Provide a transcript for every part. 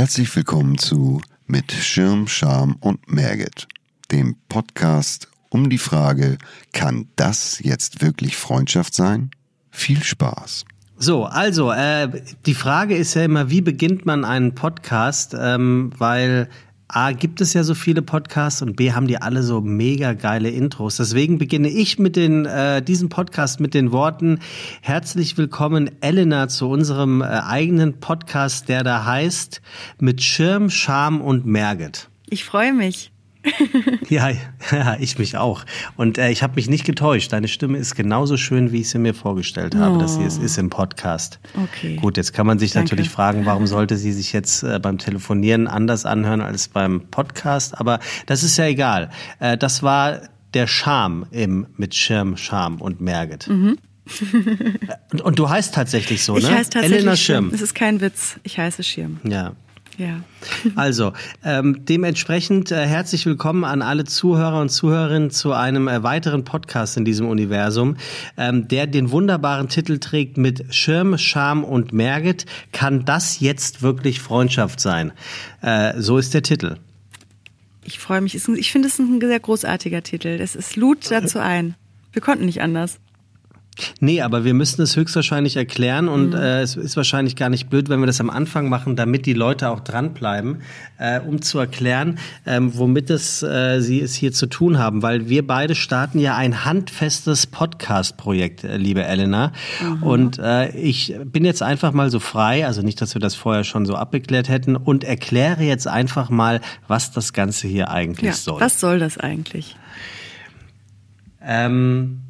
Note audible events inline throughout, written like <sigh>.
Herzlich willkommen zu Mit Schirm, Scham und Merget, dem Podcast um die Frage, kann das jetzt wirklich Freundschaft sein? Viel Spaß. So, also äh, die Frage ist ja immer, wie beginnt man einen Podcast? Ähm, weil A, gibt es ja so viele Podcasts und B, haben die alle so mega geile Intros. Deswegen beginne ich mit den, äh, diesem Podcast mit den Worten Herzlich willkommen, Elena, zu unserem äh, eigenen Podcast, der da heißt Mit Schirm, Scham und Merget. Ich freue mich. Ja, <laughs> ja, ich mich auch. Und äh, ich habe mich nicht getäuscht. Deine Stimme ist genauso schön, wie ich sie mir vorgestellt habe, oh. dass sie es ist im Podcast. Okay. Gut, jetzt kann man sich Danke. natürlich fragen, warum sollte sie sich jetzt äh, beim Telefonieren anders anhören als beim Podcast? Aber das ist ja egal. Äh, das war der Charme im mit Schirm, Scham und Merget. Mhm. <laughs> und, und, du heißt tatsächlich so, ne? Ich heiße tatsächlich Elena Schirm. Es ist kein Witz. Ich heiße Schirm. Ja. Ja. <laughs> Also, ähm, dementsprechend äh, herzlich willkommen an alle Zuhörer und Zuhörerinnen zu einem äh, weiteren Podcast in diesem Universum, ähm, der den wunderbaren Titel trägt mit Schirm, Scham und Merget. Kann das jetzt wirklich Freundschaft sein? Äh, so ist der Titel. Ich freue mich. Ich finde es ein sehr großartiger Titel. Es lud dazu ein. Wir konnten nicht anders. Nee, aber wir müssen es höchstwahrscheinlich erklären und mhm. äh, es ist wahrscheinlich gar nicht blöd, wenn wir das am Anfang machen, damit die Leute auch dranbleiben, äh, um zu erklären, ähm, womit es, äh, sie es hier zu tun haben. Weil wir beide starten ja ein handfestes Podcast-Projekt, äh, liebe Elena. Mhm. Und äh, ich bin jetzt einfach mal so frei, also nicht, dass wir das vorher schon so abgeklärt hätten, und erkläre jetzt einfach mal, was das Ganze hier eigentlich ja, soll. Was soll das eigentlich? Ähm,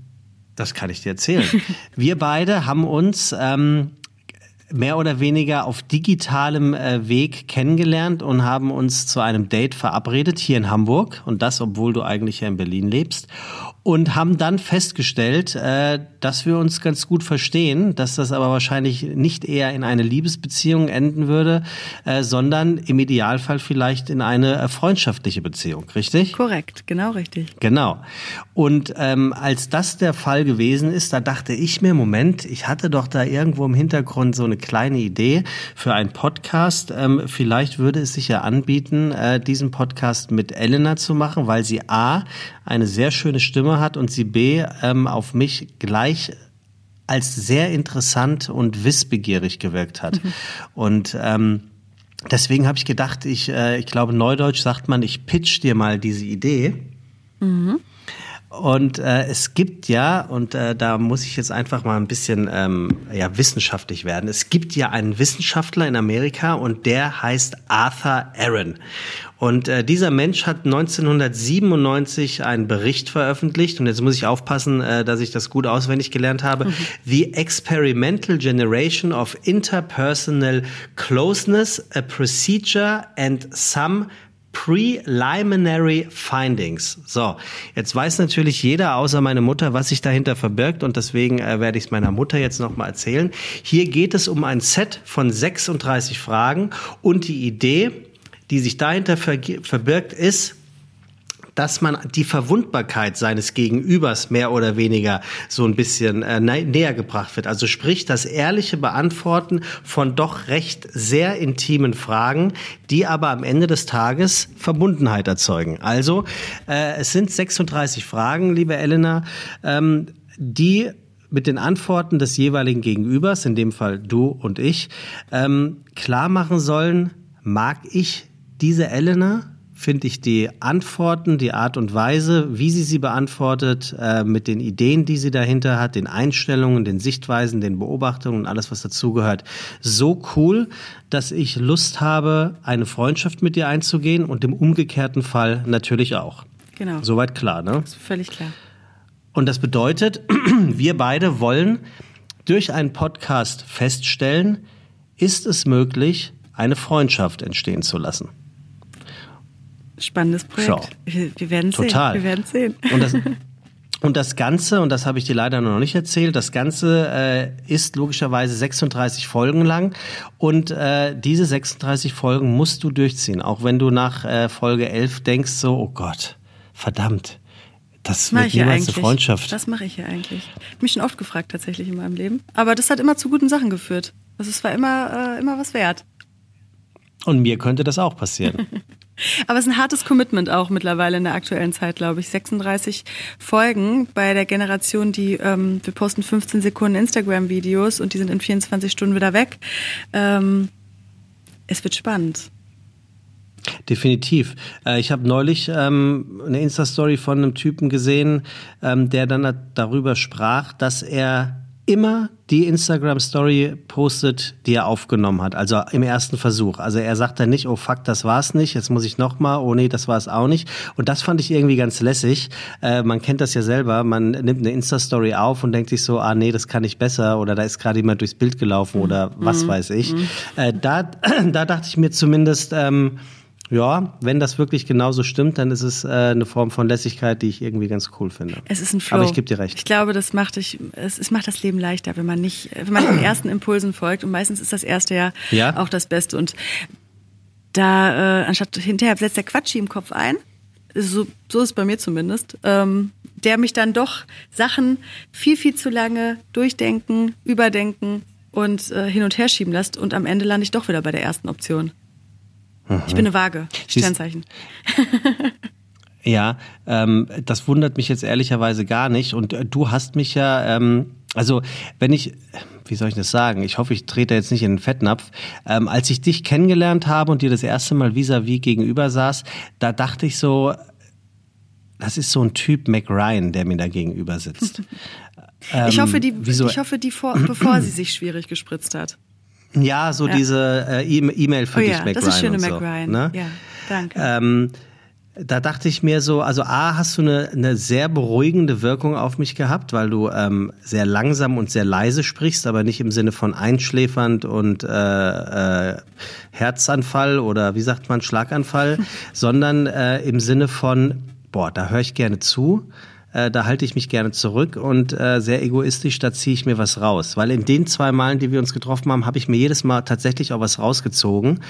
das kann ich dir erzählen. <laughs> Wir beide haben uns ähm, mehr oder weniger auf digitalem äh, Weg kennengelernt und haben uns zu einem Date verabredet hier in Hamburg und das, obwohl du eigentlich ja in Berlin lebst und haben dann festgestellt, äh, dass wir uns ganz gut verstehen, dass das aber wahrscheinlich nicht eher in eine Liebesbeziehung enden würde, äh, sondern im Idealfall vielleicht in eine freundschaftliche Beziehung, richtig? Korrekt, genau richtig. Genau. Und ähm, als das der Fall gewesen ist, da dachte ich mir, Moment, ich hatte doch da irgendwo im Hintergrund so eine kleine Idee für einen Podcast. Ähm, vielleicht würde es sich ja anbieten, äh, diesen Podcast mit Elena zu machen, weil sie A, eine sehr schöne Stimme hat und sie B, ähm, auf mich gleich als sehr interessant und wissbegierig gewirkt hat. Mhm. Und ähm, deswegen habe ich gedacht, ich, äh, ich glaube, neudeutsch sagt man, ich pitch dir mal diese Idee. Mhm. Und äh, es gibt ja, und äh, da muss ich jetzt einfach mal ein bisschen ähm, ja, wissenschaftlich werden, es gibt ja einen Wissenschaftler in Amerika und der heißt Arthur Aaron. Und äh, dieser Mensch hat 1997 einen Bericht veröffentlicht, und jetzt muss ich aufpassen, äh, dass ich das gut auswendig gelernt habe, mhm. The Experimental Generation of Interpersonal Closeness, a Procedure and Some Preliminary Findings. So, jetzt weiß natürlich jeder außer meine Mutter, was sich dahinter verbirgt und deswegen äh, werde ich es meiner Mutter jetzt nochmal erzählen. Hier geht es um ein Set von 36 Fragen und die Idee, die sich dahinter verbirgt, ist, dass man die Verwundbarkeit seines Gegenübers mehr oder weniger so ein bisschen äh, näher gebracht wird. Also sprich das ehrliche Beantworten von doch recht sehr intimen Fragen, die aber am Ende des Tages Verbundenheit erzeugen. Also äh, es sind 36 Fragen, liebe Elena, ähm, die mit den Antworten des jeweiligen Gegenübers, in dem Fall du und ich, ähm, klar machen sollen, mag ich diese Elena? finde ich die Antworten, die Art und Weise, wie sie sie beantwortet, äh, mit den Ideen, die sie dahinter hat, den Einstellungen, den Sichtweisen, den Beobachtungen und alles, was dazugehört, so cool, dass ich Lust habe, eine Freundschaft mit dir einzugehen und im umgekehrten Fall natürlich auch. Genau. Soweit klar, ne? Ist völlig klar. Und das bedeutet, <clears throat> wir beide wollen durch einen Podcast feststellen, ist es möglich, eine Freundschaft entstehen zu lassen. Spannendes Projekt. Schau. Wir werden sehen. Total. Wir werden sehen. Und das, <laughs> und das Ganze, und das habe ich dir leider noch nicht erzählt, das Ganze äh, ist logischerweise 36 Folgen lang. Und äh, diese 36 Folgen musst du durchziehen. Auch wenn du nach äh, Folge 11 denkst, so, oh Gott, verdammt. Das, wird niemals eine Freundschaft. Das mache ich ja eigentlich. Ich habe mich schon oft gefragt tatsächlich in meinem Leben. Aber das hat immer zu guten Sachen geführt. Also es war immer, äh, immer was wert. Und mir könnte das auch passieren. <laughs> Aber es ist ein hartes Commitment auch mittlerweile in der aktuellen Zeit, glaube ich. 36 Folgen bei der Generation, die ähm, wir posten 15 Sekunden Instagram-Videos und die sind in 24 Stunden wieder weg. Ähm, es wird spannend. Definitiv. Äh, ich habe neulich ähm, eine Insta-Story von einem Typen gesehen, ähm, der dann darüber sprach, dass er immer die Instagram-Story postet, die er aufgenommen hat, also im ersten Versuch. Also er sagt dann nicht, oh fuck, das war's nicht, jetzt muss ich nochmal, oh nee, das war es auch nicht. Und das fand ich irgendwie ganz lässig. Äh, man kennt das ja selber, man nimmt eine Insta-Story auf und denkt sich so, ah nee, das kann ich besser oder da ist gerade jemand durchs Bild gelaufen oder was mhm. weiß ich. Mhm. Äh, da, <clears throat> da dachte ich mir zumindest, ähm, ja, wenn das wirklich genauso stimmt, dann ist es äh, eine Form von Lässigkeit, die ich irgendwie ganz cool finde. Es ist ein Flow. Aber ich gebe dir recht. Ich glaube, das macht dich, es, es macht das Leben leichter, wenn man nicht, wenn man den <clears throat> ersten Impulsen folgt. Und meistens ist das erste ja, ja. auch das Beste. Und da, äh, anstatt hinterher setzt der Quatschi im Kopf ein, so, so ist es bei mir zumindest, ähm, der mich dann doch Sachen viel, viel zu lange durchdenken, überdenken und äh, hin und her schieben lässt. Und am Ende lande ich doch wieder bei der ersten Option. Ich bin eine Waage, Sternzeichen. <laughs> Ja, ähm, das wundert mich jetzt ehrlicherweise gar nicht. Und äh, du hast mich ja, ähm, also wenn ich, wie soll ich das sagen? Ich hoffe, ich trete jetzt nicht in den Fettnapf. Ähm, als ich dich kennengelernt habe und dir das erste Mal vis-à-vis -vis gegenüber saß, da dachte ich so, das ist so ein Typ Mac Ryan, der mir da gegenüber sitzt. <laughs> ich hoffe, die, wieso? ich hoffe, die vor, bevor sie sich schwierig gespritzt hat. Ja, so ja. diese äh, e-, E-Mail für oh, dich, ja, Mac das ist schöne und so, Ryan. Ne? Ja, danke. Ähm, da dachte ich mir so, also A, hast du eine, eine sehr beruhigende Wirkung auf mich gehabt, weil du ähm, sehr langsam und sehr leise sprichst, aber nicht im Sinne von einschläfernd und äh, äh, Herzanfall oder wie sagt man, Schlaganfall, <laughs> sondern äh, im Sinne von, boah, da höre ich gerne zu äh, da halte ich mich gerne zurück und äh, sehr egoistisch, da ziehe ich mir was raus. Weil in den zwei Malen, die wir uns getroffen haben, habe ich mir jedes Mal tatsächlich auch was rausgezogen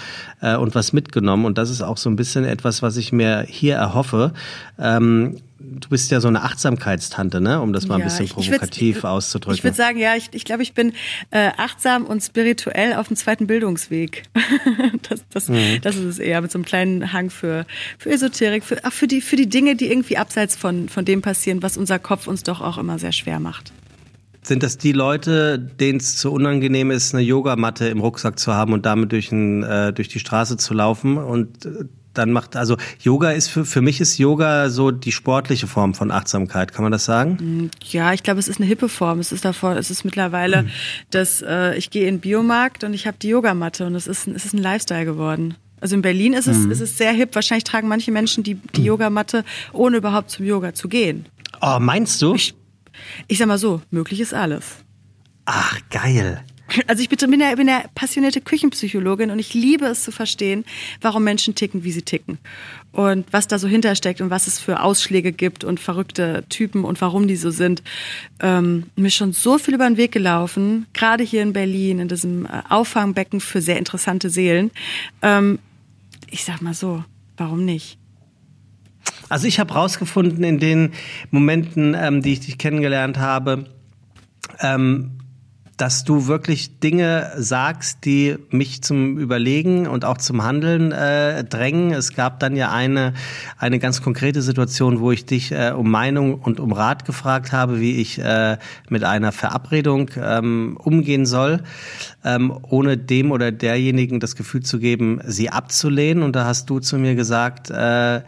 äh, und was mitgenommen. Und das ist auch so ein bisschen etwas, was ich mir hier erhoffe. Ähm, du bist ja so eine Achtsamkeitstante, ne? um das mal ja, ein bisschen provokativ ich auszudrücken. Ich würde sagen, ja, ich, ich glaube, ich bin äh, achtsam und spirituell auf dem zweiten Bildungsweg. <laughs> das, das, mhm. das ist es eher, mit so einem kleinen Hang für, für Esoterik, für, auch für, die, für die Dinge, die irgendwie abseits von, von dem passieren, was unser Kopf uns doch auch immer sehr schwer macht. Sind das die Leute, denen es zu unangenehm ist, eine Yogamatte im Rucksack zu haben und damit durch, ein, äh, durch die Straße zu laufen und äh, dann macht, also Yoga ist für, für mich ist Yoga so die sportliche Form von Achtsamkeit, kann man das sagen? Mm, ja, ich glaube, es ist eine hippe Form. Es ist davor, es ist mittlerweile, hm. dass äh, ich gehe in den Biomarkt und ich habe die Yogamatte und es ist, es ist ein Lifestyle geworden. Also in Berlin ist es, mhm. ist es sehr hip. Wahrscheinlich tragen manche Menschen die, die hm. Yogamatte, ohne überhaupt zum Yoga zu gehen. Oh, meinst du? Ich, ich sag mal so, möglich ist alles. Ach, geil. Also ich bin ja, bin ja passionierte Küchenpsychologin und ich liebe es zu verstehen, warum Menschen ticken, wie sie ticken. Und was da so hintersteckt und was es für Ausschläge gibt und verrückte Typen und warum die so sind. Ähm, mir ist schon so viel über den Weg gelaufen, gerade hier in Berlin, in diesem äh, Auffangbecken für sehr interessante Seelen. Ähm, ich sag mal so, warum nicht? Also ich habe rausgefunden in den Momenten, ähm, die ich dich kennengelernt habe, ähm, dass du wirklich Dinge sagst, die mich zum Überlegen und auch zum Handeln äh, drängen. Es gab dann ja eine, eine ganz konkrete Situation, wo ich dich äh, um Meinung und um Rat gefragt habe, wie ich äh, mit einer Verabredung ähm, umgehen soll, ähm, ohne dem oder derjenigen das Gefühl zu geben, sie abzulehnen. Und da hast du zu mir gesagt, äh,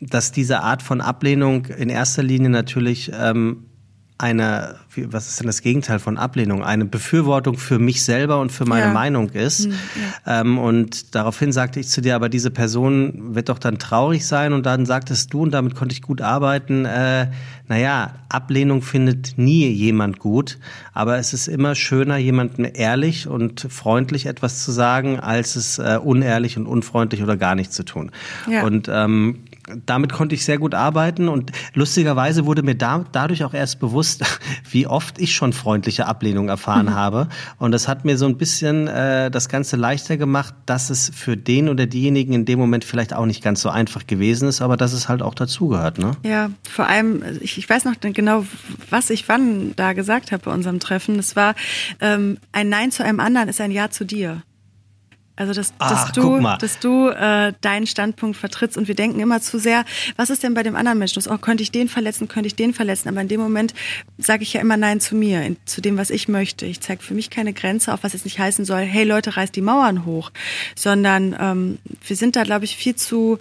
dass diese Art von Ablehnung in erster Linie natürlich ähm, eine, was ist denn das Gegenteil von Ablehnung? Eine Befürwortung für mich selber und für meine ja. Meinung ist. Hm, ja. Ähm, und daraufhin sagte ich zu dir, aber diese Person wird doch dann traurig sein. Und dann sagtest du, und damit konnte ich gut arbeiten, äh, naja, Ablehnung findet nie jemand gut. Aber es ist immer schöner, jemandem ehrlich und freundlich etwas zu sagen, als es äh, unehrlich und unfreundlich oder gar nicht zu tun. Ja. Und ähm, damit konnte ich sehr gut arbeiten und lustigerweise wurde mir da, dadurch auch erst bewusst, <laughs> wie oft ich schon freundliche Ablehnung erfahren mhm. habe. Und das hat mir so ein bisschen äh, das Ganze leichter gemacht, dass es für den oder diejenigen in dem Moment vielleicht auch nicht ganz so einfach gewesen ist, aber dass es halt auch dazugehört. Ne? Ja, vor allem, ich, ich weiß noch genau, was ich wann da gesagt habe bei unserem Treffen. Es war, ähm, ein Nein zu einem anderen ist ein Ja zu dir. Also dass, Ach, dass du, dass du äh, deinen Standpunkt vertrittst und wir denken immer zu sehr, was ist denn bei dem anderen Menschen? Oh, könnte ich den verletzen, könnte ich den verletzen? Aber in dem Moment sage ich ja immer Nein zu mir, in, zu dem, was ich möchte. Ich zeige für mich keine Grenze auf, was jetzt nicht heißen soll, hey Leute, reißt die Mauern hoch, sondern ähm, wir sind da, glaube ich, viel zu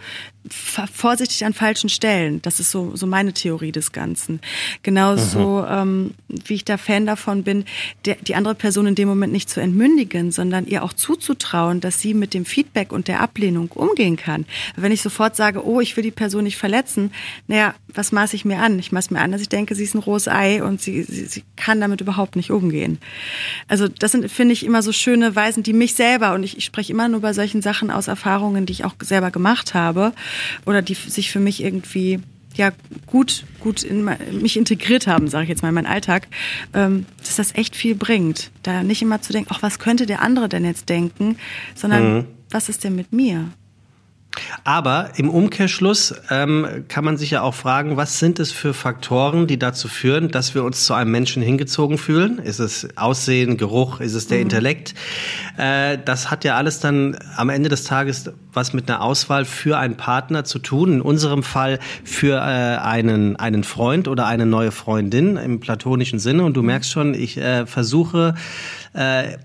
vorsichtig an falschen Stellen. Das ist so, so meine Theorie des Ganzen. Genauso, mhm. ähm, wie ich da Fan davon bin, der, die andere Person in dem Moment nicht zu entmündigen, sondern ihr auch zuzutrauen, dass sie mit dem Feedback und der Ablehnung umgehen kann. Wenn ich sofort sage, oh, ich will die Person nicht verletzen, naja, was maße ich mir an? Ich maße mir an, dass ich denke, sie ist ein rohes Ei und sie, sie, sie kann damit überhaupt nicht umgehen. Also das sind, finde ich, immer so schöne Weisen, die mich selber, und ich, ich spreche immer nur bei solchen Sachen aus Erfahrungen, die ich auch selber gemacht habe, oder die sich für mich irgendwie ja gut gut in mich integriert haben, sage ich jetzt mal in meinen Alltag, ähm, dass das echt viel bringt. Da nicht immer zu denken, ach was könnte der andere denn jetzt denken, sondern mhm. was ist denn mit mir? Aber im Umkehrschluss ähm, kann man sich ja auch fragen, was sind es für Faktoren, die dazu führen, dass wir uns zu einem Menschen hingezogen fühlen? Ist es Aussehen, Geruch, ist es der mhm. Intellekt? Äh, das hat ja alles dann am Ende des Tages was mit einer Auswahl für einen Partner zu tun. In unserem Fall für äh, einen, einen Freund oder eine neue Freundin im platonischen Sinne. Und du mhm. merkst schon, ich äh, versuche äh,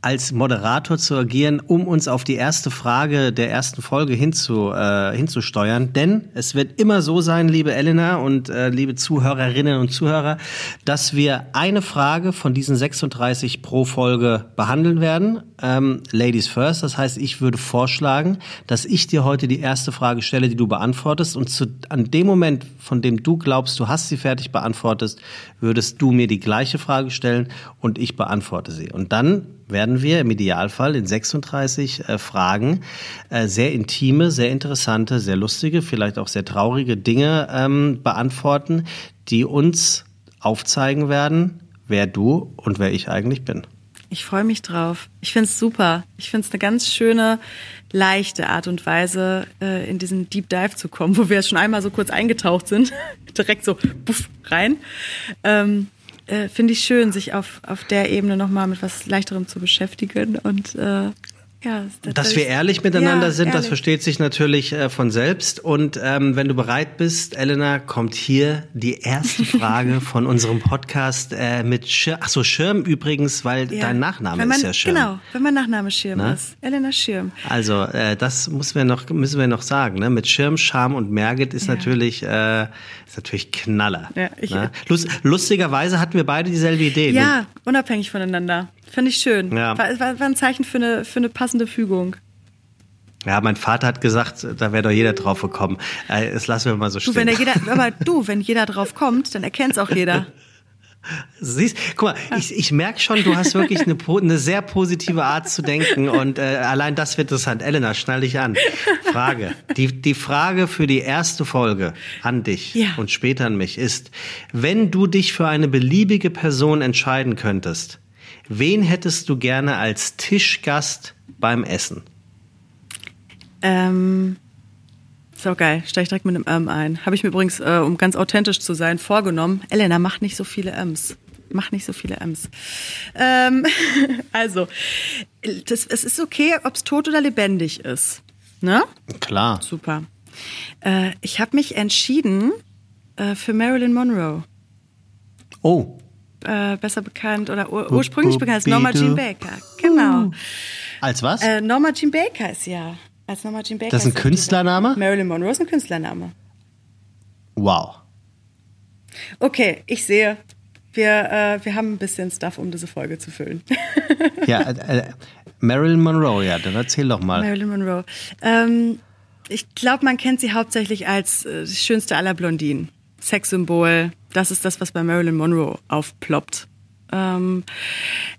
als Moderator zu agieren, um uns auf die erste Frage der ersten Folge hinzu, äh, hinzusteuern. Denn es wird immer so sein, liebe Elena und äh, liebe Zuhörerinnen und Zuhörer, dass wir eine Frage von diesen 36 pro Folge behandeln werden. Ähm, Ladies first. Das heißt, ich würde vorschlagen, dass ich dir heute die erste Frage stelle, die du beantwortest. Und zu, an dem Moment, von dem du glaubst, du hast sie fertig beantwortet, würdest du mir die gleiche Frage stellen und ich beantworte sie. Und dann werden wir im Idealfall in 36 äh, Fragen äh, sehr intime, sehr interessante, sehr lustige, vielleicht auch sehr traurige Dinge ähm, beantworten, die uns aufzeigen werden, wer du und wer ich eigentlich bin. Ich freue mich drauf. Ich finde es super. Ich finde es eine ganz schöne, leichte Art und Weise, äh, in diesen Deep Dive zu kommen, wo wir schon einmal so kurz eingetaucht sind, <laughs> direkt so puff, rein. Ähm, äh, finde ich schön, sich auf, auf der Ebene nochmal mit was Leichterem zu beschäftigen und äh, ja, das Dass wir ehrlich miteinander ja, sind, ehrlich. das versteht sich natürlich äh, von selbst. Und ähm, wenn du bereit bist, Elena, kommt hier die erste <laughs> Frage von unserem Podcast äh, mit Schirm. Ach so, Schirm übrigens, weil ja. dein Nachname man, ist ja Schirm. Genau, wenn mein Nachname Schirm Na? ist. Elena Schirm. Also äh, das müssen wir noch müssen wir noch sagen. Ne? Mit Schirm, Scham und Merget ist natürlich äh, ist natürlich Knaller. Ja, ich, ne? Lust, lustigerweise hatten wir beide dieselbe Idee. Ja, unabhängig voneinander. Fand ich schön. Ja. War, war, war ein Zeichen für eine, für eine passende Fügung. Ja, mein Vater hat gesagt, da wäre doch jeder drauf gekommen. Äh, das lassen wir mal so stehen. Du, wenn jeder, aber du, wenn jeder drauf kommt, dann erkennt es auch jeder. Siehst, guck mal, ich, ich merke schon, du hast wirklich eine, eine sehr positive Art zu denken und äh, allein das wird interessant. Elena, schnall dich an. Frage. Die, die Frage für die erste Folge an dich ja. und später an mich ist, wenn du dich für eine beliebige Person entscheiden könntest, wen hättest du gerne als Tischgast beim Essen? Ähm, so geil, steige ich direkt mit einem M ein. Habe ich mir übrigens, äh, um ganz authentisch zu sein, vorgenommen. Elena, mach nicht so viele M's. Mach nicht so viele M's. Ähm, <laughs> also, das, es ist okay, ob es tot oder lebendig ist. Ne? Klar. Super. Äh, ich habe mich entschieden äh, für Marilyn Monroe. Oh. Äh, besser bekannt oder ur ursprünglich bekannt als Norma Jean Baker. Genau. Als was? Äh, Norma Jean Baker ist ja als nochmal Jim Baker. Das ist ein Künstlername? Marilyn Monroe ist ein Künstlername. Wow. Okay, ich sehe, wir, äh, wir haben ein bisschen Stuff, um diese Folge zu füllen. ja, äh, äh, Marilyn Monroe, ja, dann erzähl doch mal. Marilyn Monroe. Ähm, ich glaube, man kennt sie hauptsächlich als äh, die schönste aller Blondinen. Sexsymbol. Das ist das, was bei Marilyn Monroe aufploppt. Ähm,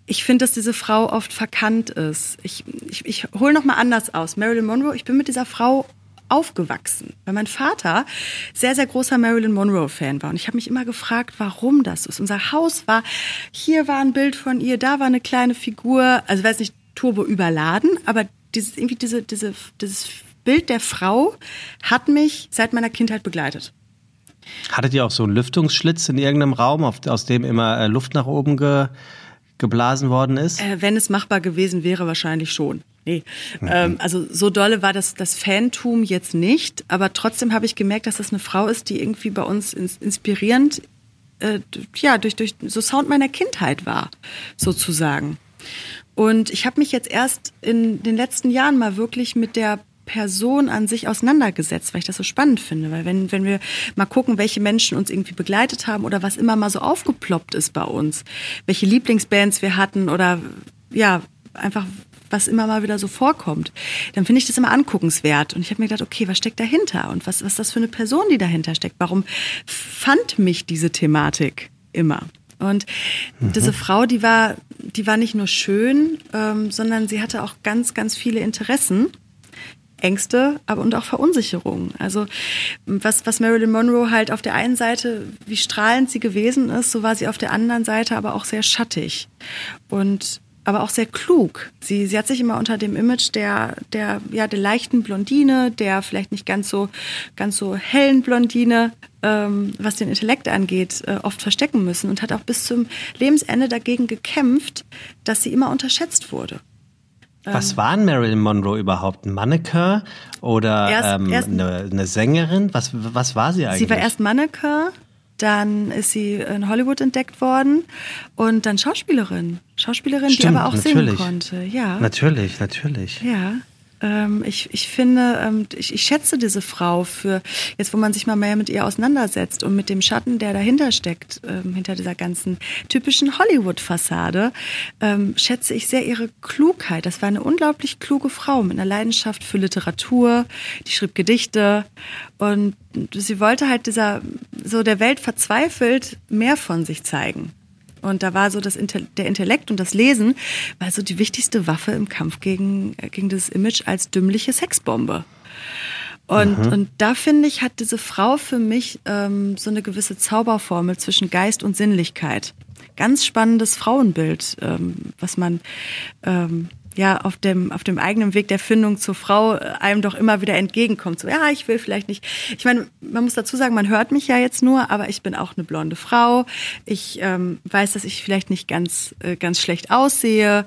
ich finde, dass diese Frau oft verkannt ist. Ich, ich, ich hole noch mal anders aus. Marilyn Monroe, ich bin mit dieser Frau aufgewachsen, weil mein Vater sehr, sehr großer Marilyn Monroe-Fan war. Und ich habe mich immer gefragt, warum das ist. Unser Haus war, hier war ein Bild von ihr, da war eine kleine Figur, also weiß nicht, turbo überladen, aber dieses, irgendwie diese, diese, dieses Bild der Frau hat mich seit meiner Kindheit begleitet. Hattet ihr auch so einen Lüftungsschlitz in irgendeinem Raum, auf, aus dem immer äh, Luft nach oben ge, geblasen worden ist? Äh, wenn es machbar gewesen wäre, wahrscheinlich schon. Nee, mhm. ähm, also so dolle war das, das Fantum jetzt nicht, aber trotzdem habe ich gemerkt, dass das eine Frau ist, die irgendwie bei uns ins, inspirierend, äh, ja, durch, durch so Sound meiner Kindheit war, sozusagen. Und ich habe mich jetzt erst in den letzten Jahren mal wirklich mit der Person an sich auseinandergesetzt, weil ich das so spannend finde. Weil wenn, wenn wir mal gucken, welche Menschen uns irgendwie begleitet haben oder was immer mal so aufgeploppt ist bei uns, welche Lieblingsbands wir hatten oder ja, einfach was immer mal wieder so vorkommt, dann finde ich das immer anguckenswert. Und ich habe mir gedacht, okay, was steckt dahinter? Und was, was ist das für eine Person, die dahinter steckt? Warum fand mich diese Thematik immer? Und mhm. diese Frau, die war, die war nicht nur schön, ähm, sondern sie hatte auch ganz, ganz viele Interessen. Ängste, aber und auch Verunsicherungen. Also was, was Marilyn Monroe halt auf der einen Seite, wie strahlend sie gewesen ist, so war sie auf der anderen Seite aber auch sehr schattig. Und aber auch sehr klug. Sie, sie hat sich immer unter dem Image der, der, ja, der leichten Blondine, der vielleicht nicht ganz so, ganz so hellen Blondine, ähm, was den Intellekt angeht, äh, oft verstecken müssen und hat auch bis zum Lebensende dagegen gekämpft, dass sie immer unterschätzt wurde. Was ähm, war Marilyn Monroe überhaupt? Mannequin oder erst, ähm, erst eine, eine, Sängerin? Was, was war sie eigentlich? Sie war erst Mannequin, dann ist sie in Hollywood entdeckt worden und dann Schauspielerin. Schauspielerin, Stimmt, die aber auch natürlich. singen konnte. Ja. Natürlich, natürlich. Ja. Ähm, ich, ich finde, ähm, ich, ich schätze diese Frau für, jetzt wo man sich mal mehr mit ihr auseinandersetzt und mit dem Schatten, der dahinter steckt, ähm, hinter dieser ganzen typischen Hollywood-Fassade, schätze ich sehr ihre Klugheit. Das war eine unglaublich kluge Frau mit einer Leidenschaft für Literatur, die schrieb Gedichte und sie wollte halt dieser, so der Welt verzweifelt mehr von sich zeigen. Und da war so das, der Intellekt und das Lesen war so die wichtigste Waffe im Kampf gegen, äh, gegen das Image als dümmliche Sexbombe. Und, mhm. und da finde ich, hat diese Frau für mich ähm, so eine gewisse Zauberformel zwischen Geist und Sinnlichkeit. Ganz spannendes Frauenbild, ähm, was man ähm, ja auf dem auf dem eigenen Weg der Findung zur Frau äh, einem doch immer wieder entgegenkommt. So ja, ich will vielleicht nicht. Ich meine, man muss dazu sagen, man hört mich ja jetzt nur, aber ich bin auch eine blonde Frau. Ich ähm, weiß, dass ich vielleicht nicht ganz äh, ganz schlecht aussehe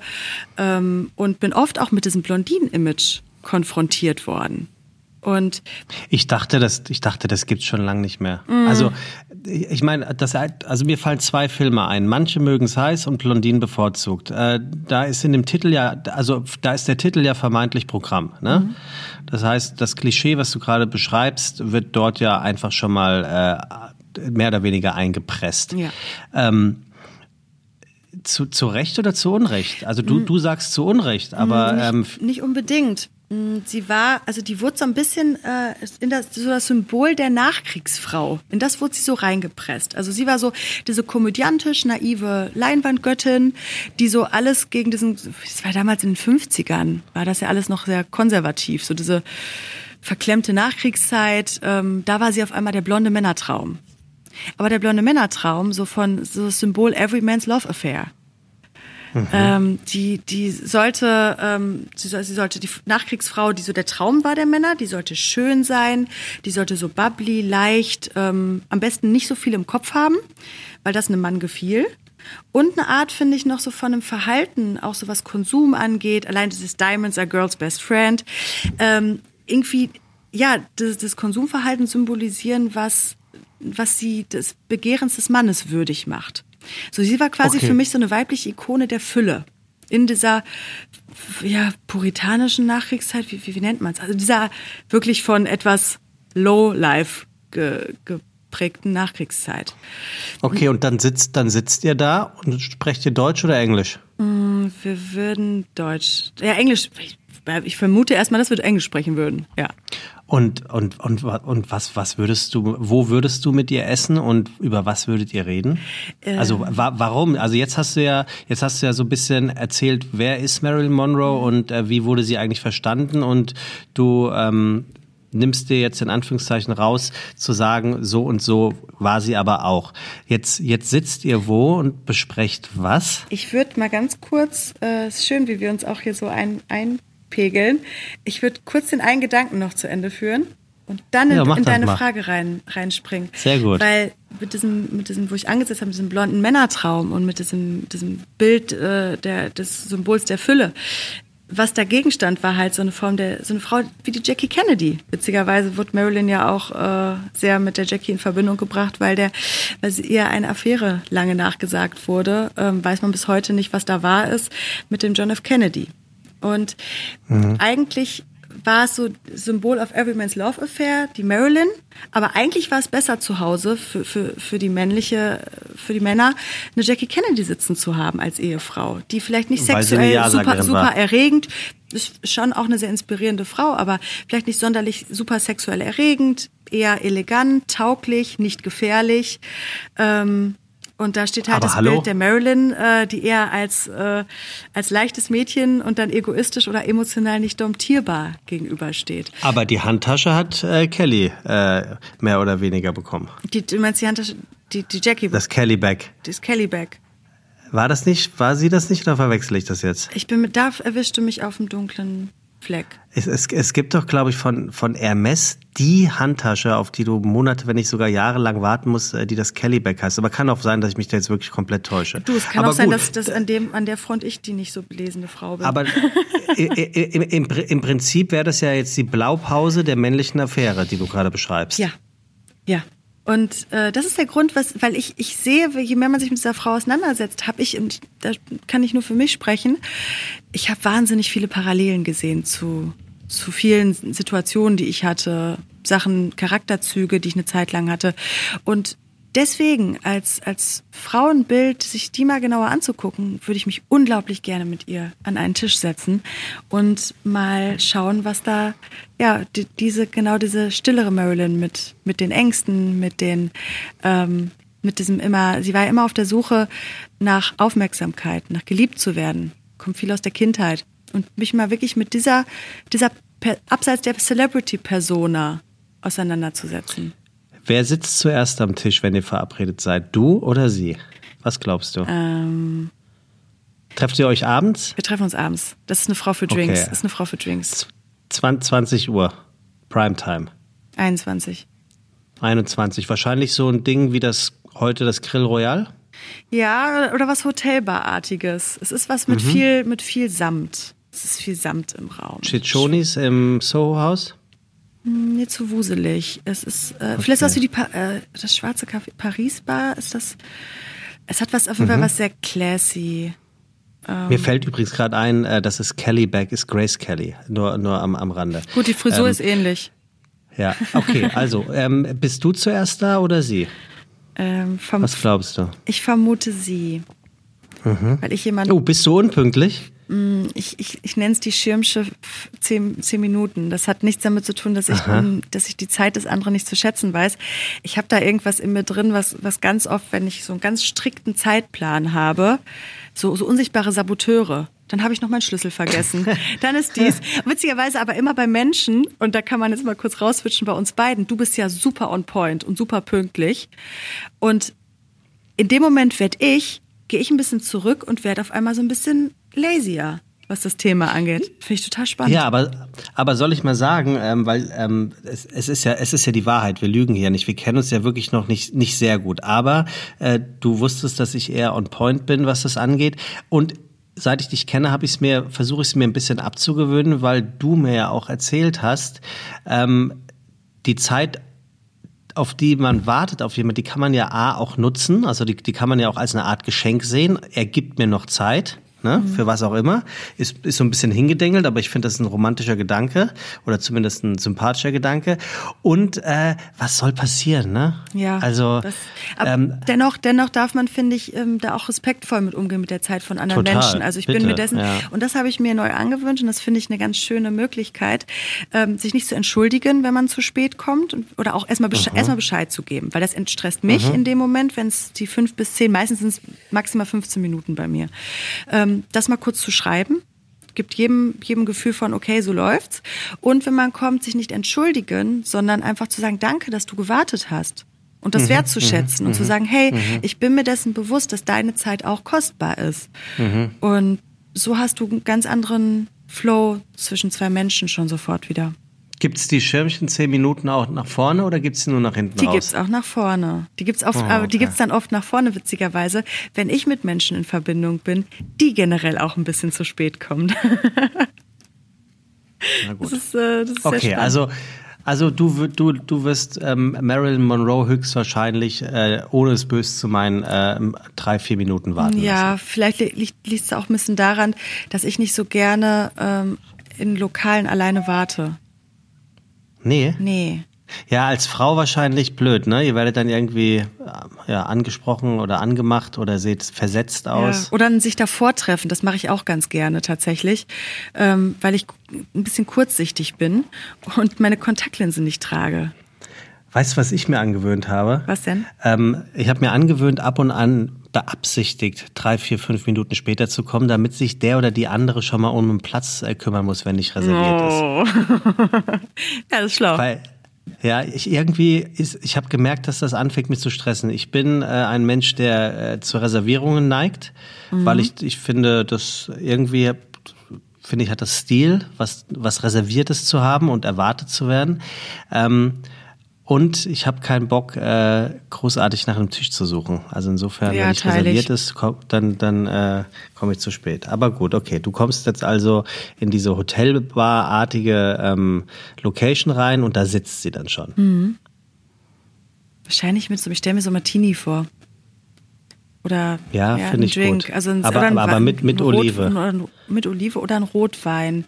ähm, und bin oft auch mit diesem Blondinen-Image konfrontiert worden. Und ich dachte, das, ich dachte, das gibt's schon lange nicht mehr. Mm. Also ich meine, das, also mir fallen zwei Filme ein. Manche mögen es heiß und Blondinen bevorzugt. Äh, da ist in dem Titel ja, also da ist der Titel ja vermeintlich Programm. Ne? Mhm. Das heißt, das Klischee, was du gerade beschreibst, wird dort ja einfach schon mal äh, mehr oder weniger eingepresst. Ja. Ähm, zu, zu Recht oder zu Unrecht? Also du, mm. du sagst zu Unrecht, aber nicht, ähm, nicht unbedingt. Mm, sie war, also die wurde so ein bisschen äh, in das, so das Symbol der Nachkriegsfrau. In das wurde sie so reingepresst. Also sie war so diese komödiantisch naive Leinwandgöttin, die so alles gegen diesen, das war damals in den 50ern, war das ja alles noch sehr konservativ, so diese verklemmte Nachkriegszeit. Ähm, da war sie auf einmal der blonde Männertraum. Aber der blonde Männertraum, so von so das Symbol Every Man's Love Affair. Mhm. Ähm, die, die sollte, ähm, sie, soll, sie sollte die Nachkriegsfrau, die so der Traum war der Männer, die sollte schön sein, die sollte so bubbly, leicht, ähm, am besten nicht so viel im Kopf haben, weil das einem Mann gefiel. Und eine Art finde ich noch so von einem Verhalten, auch so was Konsum angeht, allein dieses Diamonds are girl's best friend, ähm, irgendwie, ja, das, das Konsumverhalten symbolisieren, was, was sie des Begehrens des Mannes würdig macht. So, sie war quasi okay. für mich so eine weibliche Ikone der Fülle. In dieser ja, puritanischen Nachkriegszeit, wie, wie, wie nennt man es? Also dieser wirklich von etwas Low-Life ge, geprägten Nachkriegszeit. Okay, und dann sitzt, dann sitzt ihr da und sprecht ihr Deutsch oder Englisch? Mm, wir würden Deutsch, ja, Englisch, ich vermute erstmal, dass wir Englisch sprechen würden, ja. Und, und, und, und was, was würdest du, wo würdest du mit ihr essen und über was würdet ihr reden? Ähm. Also wa warum? Also jetzt hast du ja, jetzt hast du ja so ein bisschen erzählt, wer ist Marilyn Monroe und äh, wie wurde sie eigentlich verstanden und du ähm, nimmst dir jetzt in Anführungszeichen raus, zu sagen, so und so war sie aber auch. Jetzt, jetzt sitzt ihr wo und besprecht was? Ich würde mal ganz kurz, äh, ist schön, wie wir uns auch hier so ein, ein pegeln. Ich würde kurz den einen Gedanken noch zu Ende führen und dann in, ja, in deine mal. Frage rein, reinspringen. Sehr gut. Weil mit diesem, mit diesem, wo ich angesetzt habe, mit diesem blonden Männertraum und mit diesem, diesem Bild äh, der, des Symbols der Fülle, was dagegen stand, war halt so eine Form der, so eine Frau wie die Jackie Kennedy. Witzigerweise wird Marilyn ja auch äh, sehr mit der Jackie in Verbindung gebracht, weil der, weil sie ihr eine Affäre lange nachgesagt wurde. Ähm, weiß man bis heute nicht, was da war ist, mit dem John F. Kennedy. Und mhm. eigentlich war es so Symbol of Every Man's Love Affair, die Marilyn. Aber eigentlich war es besser zu Hause für, für, für die männliche, für die Männer, eine Jackie Kennedy sitzen zu haben als Ehefrau, die vielleicht nicht Weil sexuell super, super erregend, ist schon auch eine sehr inspirierende Frau, aber vielleicht nicht sonderlich super sexuell erregend, eher elegant, tauglich, nicht gefährlich. Ähm, und da steht halt Aber das hallo? Bild der Marilyn, äh, die eher als, äh, als leichtes Mädchen und dann egoistisch oder emotional nicht domptierbar gegenübersteht. Aber die Handtasche hat äh, Kelly äh, mehr oder weniger bekommen. Die, du meinst die Handtasche, die, die Jackie? Das Kelly Bag. Das Kelly Bag. War das nicht, war sie das nicht oder verwechsel ich das jetzt? Ich bin mit, da erwischte mich auf dem dunklen Fleck. Es, es, es gibt doch, glaube ich, von, von Hermes die Handtasche, auf die du Monate, wenn nicht sogar jahrelang warten musst, äh, die das Kellyback heißt. Aber kann auch sein, dass ich mich da jetzt wirklich komplett täusche. Du, es kann Aber auch sein, dass, dass an, dem, an der Front ich die nicht so belesene Frau bin. Aber <laughs> im, im, im Prinzip wäre das ja jetzt die Blaupause der männlichen Affäre, die du gerade beschreibst. Ja, ja. Und äh, das ist der Grund, was, weil ich, ich sehe, je mehr man sich mit dieser Frau auseinandersetzt, habe ich, und da kann ich nur für mich sprechen, ich habe wahnsinnig viele Parallelen gesehen zu, zu vielen Situationen, die ich hatte, Sachen, Charakterzüge, die ich eine Zeit lang hatte. Und deswegen als, als Frauenbild, sich die mal genauer anzugucken, würde ich mich unglaublich gerne mit ihr an einen Tisch setzen und mal schauen, was da, ja, die, diese, genau diese stillere Marilyn mit, mit den Ängsten, mit den, ähm, mit diesem immer, sie war immer auf der Suche nach Aufmerksamkeit, nach geliebt zu werden, kommt viel aus der Kindheit und mich mal wirklich mit dieser, dieser, abseits der Celebrity-Persona auseinanderzusetzen. Wer sitzt zuerst am Tisch, wenn ihr verabredet seid? Du oder sie? Was glaubst du? Ähm, Trefft ihr euch abends? Wir treffen uns abends. Das ist eine Frau für Drinks. Okay. Das ist eine Frau für Drinks. 20 Uhr. Primetime. 21. 21. Wahrscheinlich so ein Ding wie das heute das Grill Royal? Ja, oder was Hotelbarartiges. Es ist was mit mhm. viel mit viel Samt. Es ist viel Samt im Raum. Chichonis im Soho-Haus? Hm, nicht so wuselig. Es ist, äh, okay. vielleicht hast du die pa äh, das schwarze Café Paris Bar. Ist das? Es hat was auf jeden mhm. Fall was sehr classy. Ähm, Mir fällt übrigens gerade ein, äh, dass es Kelly Back ist Grace Kelly. Nur nur am am Rande. Gut, die Frisur ähm, ist ähnlich. Ja, okay. Also ähm, bist du zuerst da oder sie? Ähm, was glaubst du? Ich vermute sie. Mhm. Weil ich jemand. Oh, bist du unpünktlich? Mm, ich, ich, ich nenne es die Schirmsche zehn, zehn Minuten. Das hat nichts damit zu tun, dass ich, dass ich die Zeit des anderen nicht zu schätzen weiß. Ich habe da irgendwas in mir drin, was, was ganz oft, wenn ich so einen ganz strikten Zeitplan habe, so, so unsichtbare Saboteure. Dann habe ich noch meinen Schlüssel vergessen. <laughs> Dann ist dies. Witzigerweise aber immer bei Menschen, und da kann man jetzt mal kurz rauswitschen bei uns beiden, du bist ja super on point und super pünktlich. Und in dem Moment werde ich, gehe ich ein bisschen zurück und werde auf einmal so ein bisschen lazier was das Thema angeht. Finde ich total spannend. Ja, aber, aber soll ich mal sagen, ähm, weil ähm, es, es, ist ja, es ist ja die Wahrheit, wir lügen hier nicht. Wir kennen uns ja wirklich noch nicht, nicht sehr gut. Aber äh, du wusstest, dass ich eher on point bin, was das angeht. Und seit ich dich kenne, habe ich es mir, versuche ich es mir ein bisschen abzugewöhnen, weil du mir ja auch erzählt hast, ähm, die Zeit auf die man wartet auf jemand, die kann man ja A auch nutzen, also die, die kann man ja auch als eine Art Geschenk sehen. Er gibt mir noch Zeit ne? Mhm. für was auch immer. Ist, ist so ein bisschen hingedengelt, aber ich finde, das ist ein romantischer Gedanke oder zumindest ein sympathischer Gedanke. Und äh, was soll passieren, ne? Ja. Also das, ähm, dennoch, dennoch darf man, finde ich, ähm, da auch respektvoll mit umgehen mit der Zeit von anderen total, Menschen. Also ich bitte, bin mir dessen, ja. und das habe ich mir neu angewünscht und das finde ich eine ganz schöne Möglichkeit, ähm, sich nicht zu entschuldigen, wenn man zu spät kommt und, oder auch erstmal Besche mhm. erstmal Bescheid zu geben, weil das entstresst mich mhm. in dem Moment, wenn es die fünf bis zehn, meistens sind es maximal 15 Minuten bei mir. Ähm, ähm, das mal kurz zu schreiben, gibt jedem, jedem Gefühl von, okay, so läuft's. Und wenn man kommt, sich nicht entschuldigen, sondern einfach zu sagen, danke, dass du gewartet hast. Und das mhm, wertzuschätzen mhm, und zu mhm. sagen, hey, mhm. ich bin mir dessen bewusst, dass deine Zeit auch kostbar ist. Mhm. Und so hast du einen ganz anderen Flow zwischen zwei Menschen schon sofort wieder. Gibt es die Schirmchen zehn Minuten auch nach vorne oder gibt es nur nach hinten Die raus? gibt es auch nach vorne. Die gibt's oft, oh, okay. aber die gibt's dann oft nach vorne, witzigerweise, wenn ich mit Menschen in Verbindung bin, die generell auch ein bisschen zu spät kommen. Na gut. <laughs> Das ist, äh, das ist okay, also also du, du, du wirst ähm, Marilyn Monroe höchstwahrscheinlich, äh, ohne es böse zu meinen, äh, drei, vier Minuten warten Ja, lassen. vielleicht liegt es auch ein bisschen daran, dass ich nicht so gerne ähm, in Lokalen alleine warte. Nee? Nee. Ja, als Frau wahrscheinlich blöd, ne? Ihr werdet dann irgendwie ja, angesprochen oder angemacht oder seht versetzt aus. Ja, oder sich davor treffen, das mache ich auch ganz gerne tatsächlich, ähm, weil ich ein bisschen kurzsichtig bin und meine Kontaktlinsen nicht trage. Weißt du, was ich mir angewöhnt habe? Was denn? Ähm, ich habe mir angewöhnt, ab und an beabsichtigt, drei, vier, fünf Minuten später zu kommen, damit sich der oder die andere schon mal um einen Platz äh, kümmern muss, wenn nicht reserviert oh. ist. <laughs> ja, das ist schlau. Weil ja, ich irgendwie ist, ich habe gemerkt, dass das anfängt mich zu stressen. Ich bin äh, ein Mensch, der äh, zu Reservierungen neigt, mhm. weil ich ich finde, dass irgendwie finde ich hat das Stil, was was reserviertes zu haben und erwartet zu werden. Ähm, und ich habe keinen Bock, äh, großartig nach einem Tisch zu suchen. Also insofern, ja, wenn ich reserviert ist, dann, dann äh, komme ich zu spät. Aber gut, okay. Du kommst jetzt also in diese Hotelbar-artige ähm, Location rein und da sitzt sie dann schon. Mhm. Wahrscheinlich mit so, ich stelle mir so Martini vor. Oder ja, ja finde ich Drink. gut. Also ein, aber, ein, aber mit, mit Olive. Rot, mit Olive oder ein Rotwein.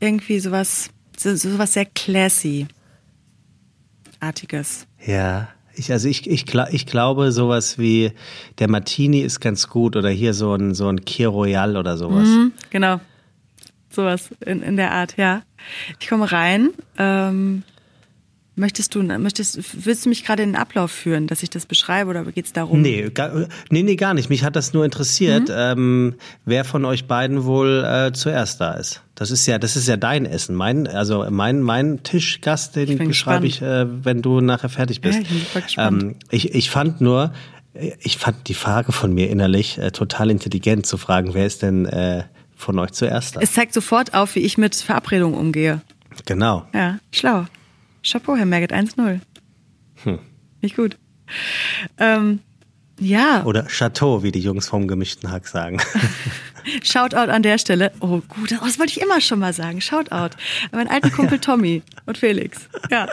Irgendwie sowas, sowas sehr classy. Artiges. Ja. Ich, also ich, ich, ich glaube, sowas wie der Martini ist ganz gut oder hier so ein, so ein Kir Royal oder sowas. Mhm, genau. Sowas in, in der Art, ja. Ich komme rein. Ähm, Möchtest du, möchtest, willst du mich gerade in den Ablauf führen, dass ich das beschreibe oder geht es darum? Nee, gar, nee, nee, gar nicht. Mich hat das nur interessiert, mhm. ähm, wer von euch beiden wohl äh, zuerst da ist. Das ist ja, das ist ja dein Essen. Mein, also mein, mein Tischgast, den ich beschreibe ich, äh, wenn du nachher fertig bist. Ja, ich, ähm, ich, ich fand nur, ich fand die Frage von mir innerlich äh, total intelligent zu fragen, wer ist denn äh, von euch zuerst da? Es zeigt sofort auf, wie ich mit Verabredungen umgehe. Genau. Ja, schlau. Chapeau, Herr Merget, 1-0. Hm. Nicht gut. Ähm, ja. Oder Chateau, wie die Jungs vom gemischten Hack sagen. <laughs> Shoutout an der Stelle. Oh, gut, das wollte ich immer schon mal sagen. Shoutout. An meinen alten Kumpel ja. <laughs> Tommy und Felix. Ja.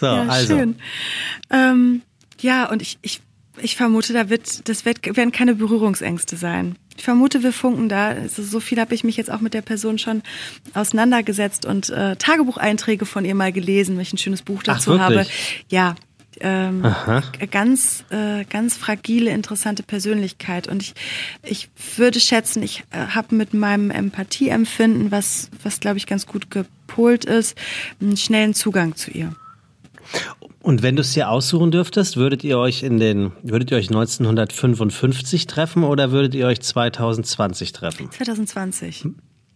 so, ja, also. Schön. Ähm, ja, und ich, ich, ich vermute, da wird, das wird, werden keine Berührungsängste sein. Ich vermute, wir funken da. Also so viel habe ich mich jetzt auch mit der Person schon auseinandergesetzt und äh, Tagebucheinträge von ihr mal gelesen, weil ich ein schönes Buch dazu Ach, habe. Ja, ähm, ganz, äh, ganz fragile, interessante Persönlichkeit. Und ich, ich würde schätzen, ich äh, habe mit meinem Empathieempfinden, was, was glaube ich ganz gut gepolt ist, einen schnellen Zugang zu ihr. Und wenn du es dir aussuchen dürftest, würdet ihr euch in den, würdet ihr euch 1955 treffen oder würdet ihr euch 2020 treffen? 2020.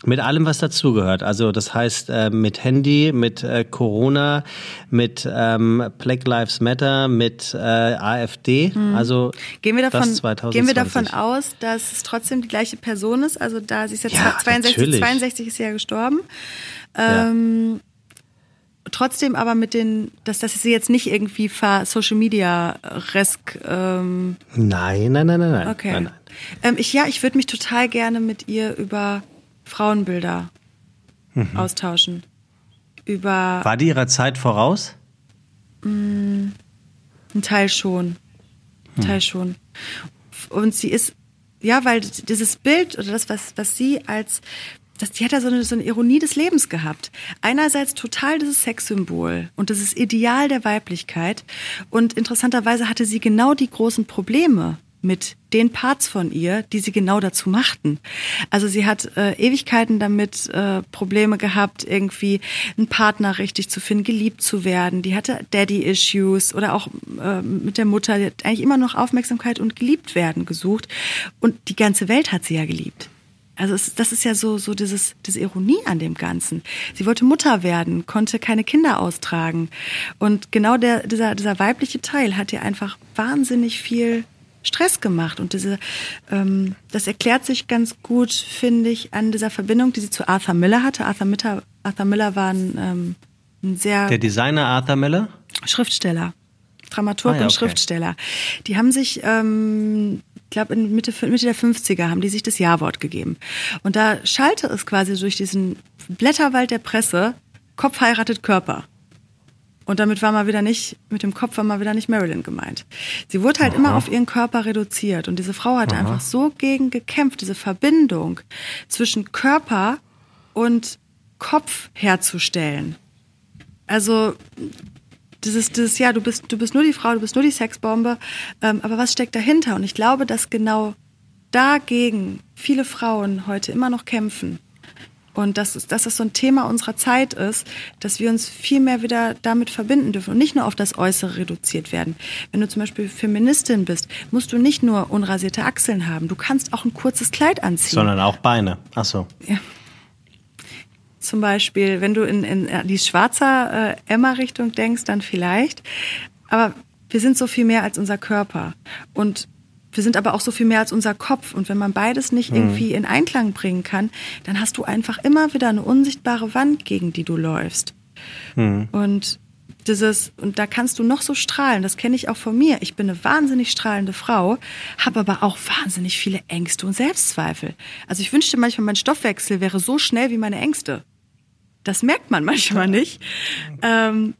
Mit allem, was dazugehört. Also das heißt äh, mit Handy, mit äh, Corona, mit ähm, Black Lives Matter, mit äh, AfD. Mhm. Also gehen wir davon, gehen wir davon aus, dass es trotzdem die gleiche Person ist. Also da sie ist jetzt ja, 62, 62 ist sie ja gestorben. Ähm, ja trotzdem aber mit den, dass das sie jetzt nicht irgendwie Social Media resk. Ähm nein, nein, nein, nein, nein. Okay. Nein, nein. Ähm, ich, ja, ich würde mich total gerne mit ihr über Frauenbilder mhm. austauschen. Über. War die ihrer Zeit voraus? Mh, mm, ein Teil schon. Ein Teil hm. schon. Und sie ist, ja, weil dieses Bild oder das, was, was sie als das, die hat ja so eine, so eine Ironie des Lebens gehabt. Einerseits total dieses Sexsymbol und dieses Ideal der Weiblichkeit. Und interessanterweise hatte sie genau die großen Probleme mit den Parts von ihr, die sie genau dazu machten. Also sie hat äh, Ewigkeiten damit äh, Probleme gehabt, irgendwie einen Partner richtig zu finden, geliebt zu werden. Die hatte Daddy-Issues oder auch äh, mit der Mutter, die hat eigentlich immer noch Aufmerksamkeit und geliebt werden gesucht. Und die ganze Welt hat sie ja geliebt. Also es, das ist ja so, so dieses, diese Ironie an dem Ganzen. Sie wollte Mutter werden, konnte keine Kinder austragen. Und genau der, dieser, dieser weibliche Teil hat ihr einfach wahnsinnig viel Stress gemacht. Und diese, ähm, das erklärt sich ganz gut, finde ich, an dieser Verbindung, die sie zu Arthur Miller hatte. Arthur Miller, Arthur Miller war ein, ähm, ein sehr... Der Designer Arthur Miller? Schriftsteller. Dramaturg ah, ja, und okay. Schriftsteller. Die haben sich, ähm, glaube, in Mitte, Mitte der 50er haben die sich das Ja-Wort gegeben. Und da schallte es quasi durch diesen Blätterwald der Presse, Kopf heiratet Körper. Und damit war mal wieder nicht, mit dem Kopf war mal wieder nicht Marilyn gemeint. Sie wurde halt Aha. immer auf ihren Körper reduziert. Und diese Frau hatte Aha. einfach so gegen gekämpft, diese Verbindung zwischen Körper und Kopf herzustellen. Also, dieses, dieses, ja, du bist, du bist nur die Frau, du bist nur die Sexbombe. Ähm, aber was steckt dahinter? Und ich glaube, dass genau dagegen viele Frauen heute immer noch kämpfen. Und dass, dass das so ein Thema unserer Zeit ist, dass wir uns viel mehr wieder damit verbinden dürfen und nicht nur auf das Äußere reduziert werden. Wenn du zum Beispiel Feministin bist, musst du nicht nur unrasierte Achseln haben, du kannst auch ein kurzes Kleid anziehen. Sondern auch Beine. Ach so. Ja. Zum Beispiel, wenn du in, in die schwarzer äh, Emma-Richtung denkst, dann vielleicht. Aber wir sind so viel mehr als unser Körper. Und wir sind aber auch so viel mehr als unser Kopf. Und wenn man beides nicht mhm. irgendwie in Einklang bringen kann, dann hast du einfach immer wieder eine unsichtbare Wand, gegen die du läufst. Mhm. Und dieses, und da kannst du noch so strahlen, das kenne ich auch von mir. Ich bin eine wahnsinnig strahlende Frau, habe aber auch wahnsinnig viele Ängste und Selbstzweifel. Also ich wünschte manchmal, mein Stoffwechsel wäre so schnell wie meine Ängste. Das merkt man manchmal nicht. Ähm,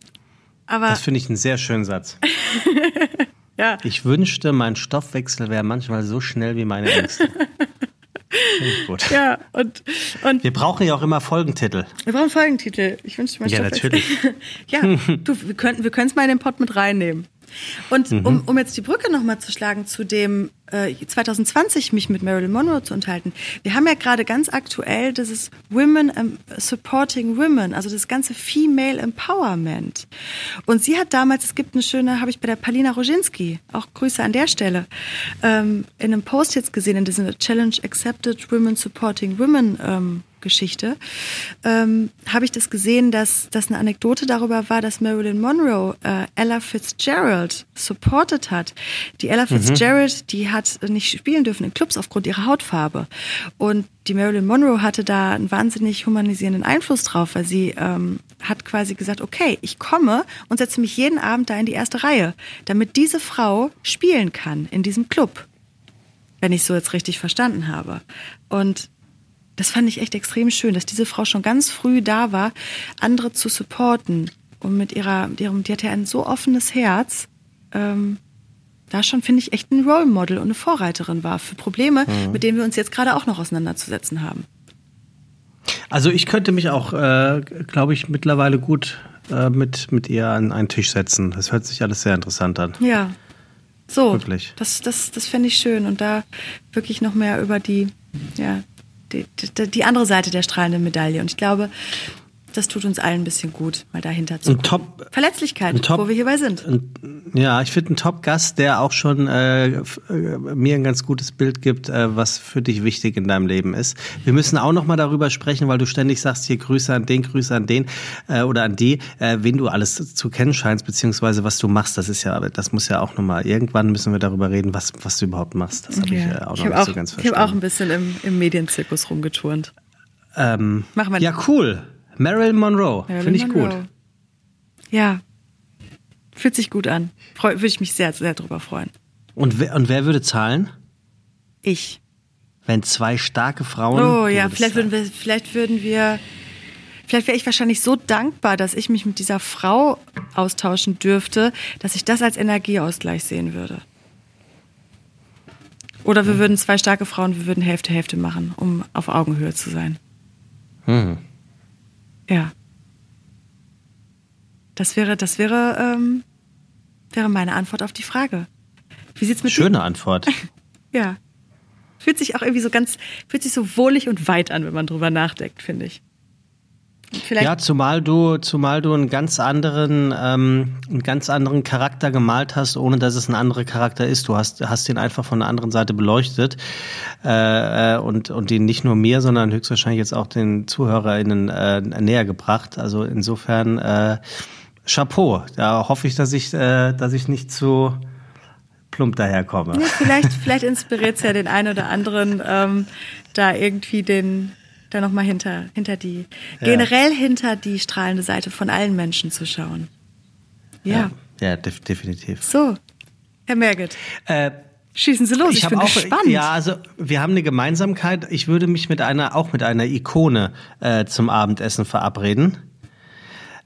aber das finde ich einen sehr schönen Satz. <laughs> Ja. Ich wünschte, mein Stoffwechsel wäre manchmal so schnell wie meine Ängste. Gut. Ja, und, und. Wir brauchen ja auch immer Folgentitel. Wir brauchen Folgentitel. Ich wünschte, mein Ja, natürlich. <laughs> ja, du, wir könnten, wir können es mal in den Pott mit reinnehmen. Und mhm. um, um jetzt die Brücke nochmal zu schlagen zu dem äh, 2020 mich mit Marilyn Monroe zu unterhalten. Wir haben ja gerade ganz aktuell dieses Women um, Supporting Women, also das ganze Female Empowerment. Und sie hat damals, es gibt eine schöne, habe ich bei der Palina Roginski, auch Grüße an der Stelle, ähm, in einem Post jetzt gesehen, in diesem Challenge Accepted Women Supporting Women ähm, Geschichte, ähm, habe ich das gesehen, dass das eine Anekdote darüber war, dass Marilyn Monroe äh, Ella Fitzgerald supported hat. Die Ella mhm. Fitzgerald, mhm. die hat nicht spielen dürfen in Clubs aufgrund ihrer Hautfarbe. Und die Marilyn Monroe hatte da einen wahnsinnig humanisierenden Einfluss drauf, weil sie ähm, hat quasi gesagt, okay, ich komme und setze mich jeden Abend da in die erste Reihe, damit diese Frau spielen kann in diesem Club wenn ich so jetzt richtig verstanden habe. Und das fand ich echt extrem schön, dass diese Frau schon ganz früh da war, andere zu supporten. Und mit ihrer, mit ihrem, die hatte ja ein so offenes Herz, ähm, da schon, finde ich, echt ein Role Model und eine Vorreiterin war für Probleme, mhm. mit denen wir uns jetzt gerade auch noch auseinanderzusetzen haben. Also ich könnte mich auch, äh, glaube ich, mittlerweile gut äh, mit, mit ihr an einen Tisch setzen. Das hört sich alles sehr interessant an. Ja. So. Wirklich. Das, das, das fände ich schön. Und da wirklich noch mehr über die, ja, die, die, andere Seite der strahlenden Medaille. Und ich glaube, das tut uns allen ein bisschen gut, mal dahinter zu gucken. Top, Verletzlichkeit, Top, wo wir hierbei sind. ja, ich finde einen Top-Gast, der auch schon äh, äh, mir ein ganz gutes Bild gibt, äh, was für dich wichtig in deinem Leben ist. Wir müssen auch noch mal darüber sprechen, weil du ständig sagst, hier Grüße an den, Grüße an den äh, oder an die, äh, wen du alles zu kennen scheinst, beziehungsweise was du machst. Das ist ja, das muss ja auch noch mal, irgendwann müssen wir darüber reden, was, was du überhaupt machst. Das habe ja. ich äh, auch noch ich nicht auch, so ganz verstanden. Ich habe auch ein bisschen im, im Medienzirkus rumgeturnt. Ähm, Machen wir Ja, cool. Marilyn Monroe. Finde ich Monroe. gut. Ja. Fühlt sich gut an. Würde ich mich sehr, sehr drüber freuen. Und wer, und wer würde zahlen? Ich. Wenn zwei starke Frauen. Oh ja, vielleicht würden wir, vielleicht würden wir, vielleicht wäre ich wahrscheinlich so dankbar, dass ich mich mit dieser Frau austauschen dürfte, dass ich das als Energieausgleich sehen würde. Oder wir würden zwei starke Frauen, wir würden Hälfte Hälfte machen, um auf Augenhöhe zu sein. Hm. Ja. Das wäre, das wäre, ähm, wäre meine Antwort auf die Frage. Wie sieht's mit Schöne dir? Antwort. <laughs> ja. Fühlt sich auch irgendwie so ganz, fühlt sich so wohlig und weit an, wenn man drüber nachdenkt, finde ich. Vielleicht ja, zumal du, zumal du einen ganz anderen, ähm, einen ganz anderen Charakter gemalt hast, ohne dass es ein anderer Charakter ist. Du hast, hast ihn einfach von der anderen Seite beleuchtet äh, äh und und ihn nicht nur mir, sondern höchstwahrscheinlich jetzt auch den ZuhörerInnen äh, näher gebracht. Also insofern äh, Chapeau. Da hoffe ich, dass ich, äh, dass ich nicht zu plump daherkomme. Ja, vielleicht <laughs> vielleicht inspiriert es ja den einen oder anderen, ähm, da irgendwie den da nochmal hinter, hinter die, ja. generell hinter die strahlende Seite von allen Menschen zu schauen. Ja. Ja, ja def definitiv. So, Herr Merget. Äh, Schießen Sie los, ich, ich bin auch, gespannt. Ja, also wir haben eine Gemeinsamkeit. Ich würde mich mit einer, auch mit einer Ikone äh, zum Abendessen verabreden.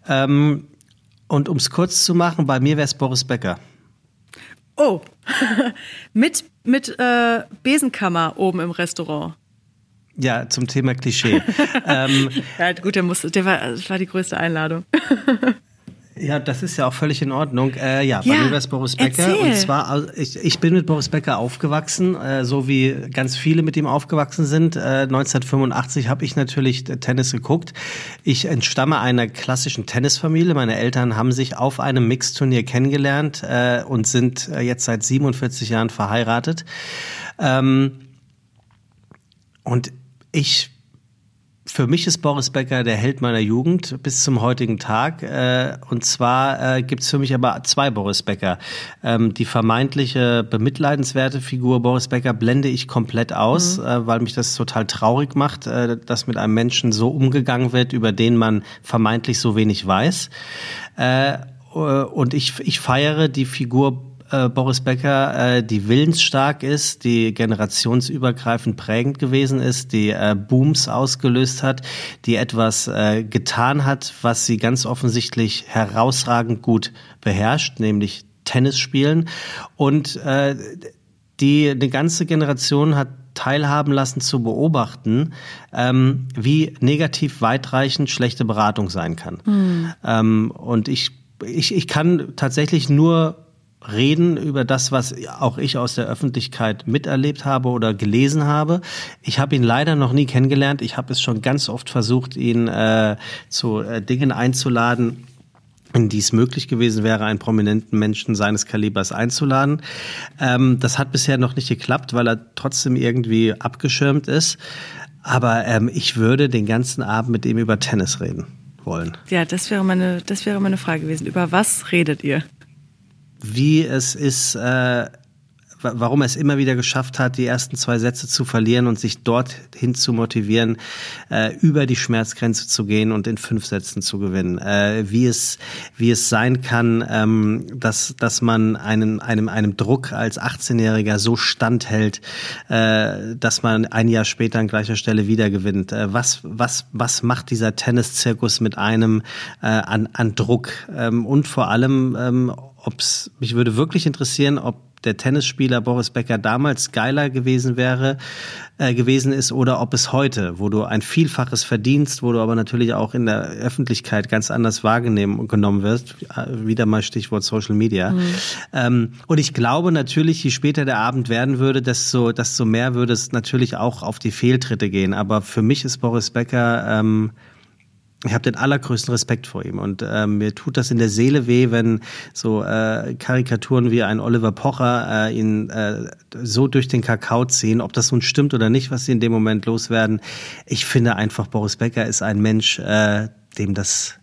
Ähm, und um es kurz zu machen, bei mir wäre es Boris Becker. Oh, <laughs> mit, mit äh, Besenkammer oben im Restaurant. Ja, zum Thema Klischee. <laughs> ähm, ja, gut, der, muss, der war, das war die größte Einladung. <laughs> Ja, das ist ja auch völlig in Ordnung. Äh, ja, bei ja, mir wäre es Boris Becker. Erzähl. Und zwar, ich, ich bin mit Boris Becker aufgewachsen, äh, so wie ganz viele mit ihm aufgewachsen sind. Äh, 1985 habe ich natürlich Tennis geguckt. Ich entstamme einer klassischen Tennisfamilie. Meine Eltern haben sich auf einem Mixturnier kennengelernt äh, und sind äh, jetzt seit 47 Jahren verheiratet. Ähm, und ich für mich ist Boris Becker der Held meiner Jugend bis zum heutigen Tag. Äh, und zwar äh, gibt es für mich aber zwei Boris Becker. Ähm, die vermeintliche bemitleidenswerte Figur Boris Becker blende ich komplett aus, mhm. äh, weil mich das total traurig macht, dass mit einem Menschen so umgegangen wird, über den man vermeintlich so wenig weiß. Und ich, ich feiere die Figur äh, Boris Becker, äh, die willensstark ist, die generationsübergreifend prägend gewesen ist, die äh, Booms ausgelöst hat, die etwas äh, getan hat, was sie ganz offensichtlich herausragend gut beherrscht, nämlich Tennis spielen. Und äh, die eine ganze Generation hat teilhaben lassen zu beobachten, ähm, wie negativ weitreichend schlechte Beratung sein kann. Mhm. Ähm, und ich, ich, ich kann tatsächlich nur reden über das, was auch ich aus der Öffentlichkeit miterlebt habe oder gelesen habe. Ich habe ihn leider noch nie kennengelernt. Ich habe es schon ganz oft versucht, ihn äh, zu äh, Dingen einzuladen, in die es möglich gewesen wäre, einen prominenten Menschen seines Kalibers einzuladen. Ähm, das hat bisher noch nicht geklappt, weil er trotzdem irgendwie abgeschirmt ist. Aber ähm, ich würde den ganzen Abend mit ihm über Tennis reden wollen. Ja, das wäre meine, das wäre meine Frage gewesen. Über was redet ihr? Wie es ist, äh, warum er es immer wieder geschafft hat, die ersten zwei Sätze zu verlieren und sich dorthin zu motivieren, äh, über die Schmerzgrenze zu gehen und in fünf Sätzen zu gewinnen. Äh, wie es wie es sein kann, ähm, dass dass man einen einem einem Druck als 18-Jähriger so standhält, äh, dass man ein Jahr später an gleicher Stelle wieder gewinnt. Äh, was was was macht dieser Tenniszirkus mit einem äh, an an Druck ähm, und vor allem ähm, ob's, mich würde wirklich interessieren, ob der Tennisspieler Boris Becker damals geiler gewesen wäre, äh, gewesen ist oder ob es heute, wo du ein Vielfaches verdienst, wo du aber natürlich auch in der Öffentlichkeit ganz anders wahrgenommen genommen wirst, äh, wieder mal Stichwort Social Media. Mhm. Ähm, und ich glaube natürlich, je später der Abend werden würde, desto, desto mehr würde es natürlich auch auf die Fehltritte gehen. Aber für mich ist Boris Becker ähm, ich habe den allergrößten Respekt vor ihm und äh, mir tut das in der Seele weh, wenn so äh, Karikaturen wie ein Oliver Pocher äh, ihn äh, so durch den Kakao ziehen, ob das nun stimmt oder nicht, was sie in dem Moment loswerden. Ich finde einfach, Boris Becker ist ein Mensch, äh, dem das,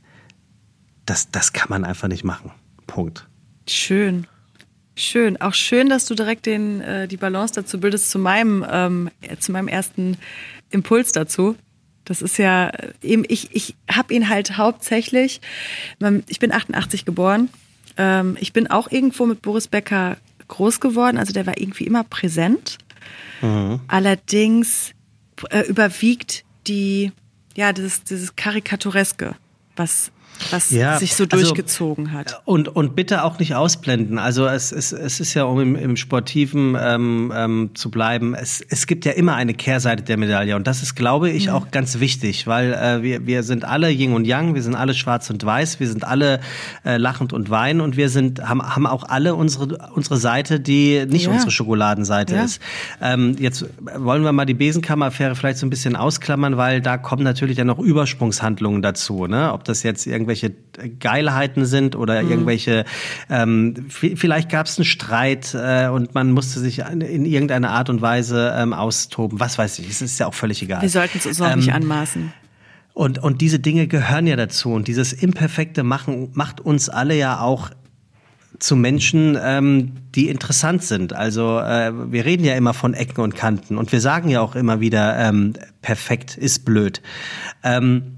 das, das kann man einfach nicht machen. Punkt. Schön. Schön. Auch schön, dass du direkt den, äh, die Balance dazu bildest zu meinem, ähm, zu meinem ersten Impuls dazu. Das ist ja eben, ich, ich habe ihn halt hauptsächlich, ich bin 88 geboren, ähm, ich bin auch irgendwo mit Boris Becker groß geworden, also der war irgendwie immer präsent. Mhm. Allerdings äh, überwiegt die, ja, dieses, dieses Karikatureske, was was ja, sich so also, durchgezogen also, hat. Und, und bitte auch nicht ausblenden. Also es, es, es ist ja, um im, im Sportiven ähm, ähm, zu bleiben, es, es gibt ja immer eine Kehrseite der Medaille. Und das ist, glaube ich, mhm. auch ganz wichtig, weil äh, wir, wir sind alle Yin und Yang, wir sind alle schwarz und weiß, wir sind alle äh, lachend und weinen und wir sind, haben, haben auch alle unsere, unsere Seite, die nicht ja. unsere Schokoladenseite ja. ist. Ähm, jetzt wollen wir mal die Besenkammer-Affäre vielleicht so ein bisschen ausklammern, weil da kommen natürlich dann noch Übersprungshandlungen dazu. Ne? Ob das jetzt irgendwie irgendwelche Geilheiten sind oder mhm. irgendwelche, ähm, vielleicht gab es einen Streit äh, und man musste sich in irgendeiner Art und Weise ähm, austoben. Was weiß ich, es ist ja auch völlig egal. Wir sollten es uns auch ähm, nicht anmaßen. Und, und diese Dinge gehören ja dazu. Und dieses imperfekte Machen macht uns alle ja auch zu Menschen, ähm, die interessant sind. Also äh, wir reden ja immer von Ecken und Kanten und wir sagen ja auch immer wieder, ähm, perfekt ist blöd. Ähm,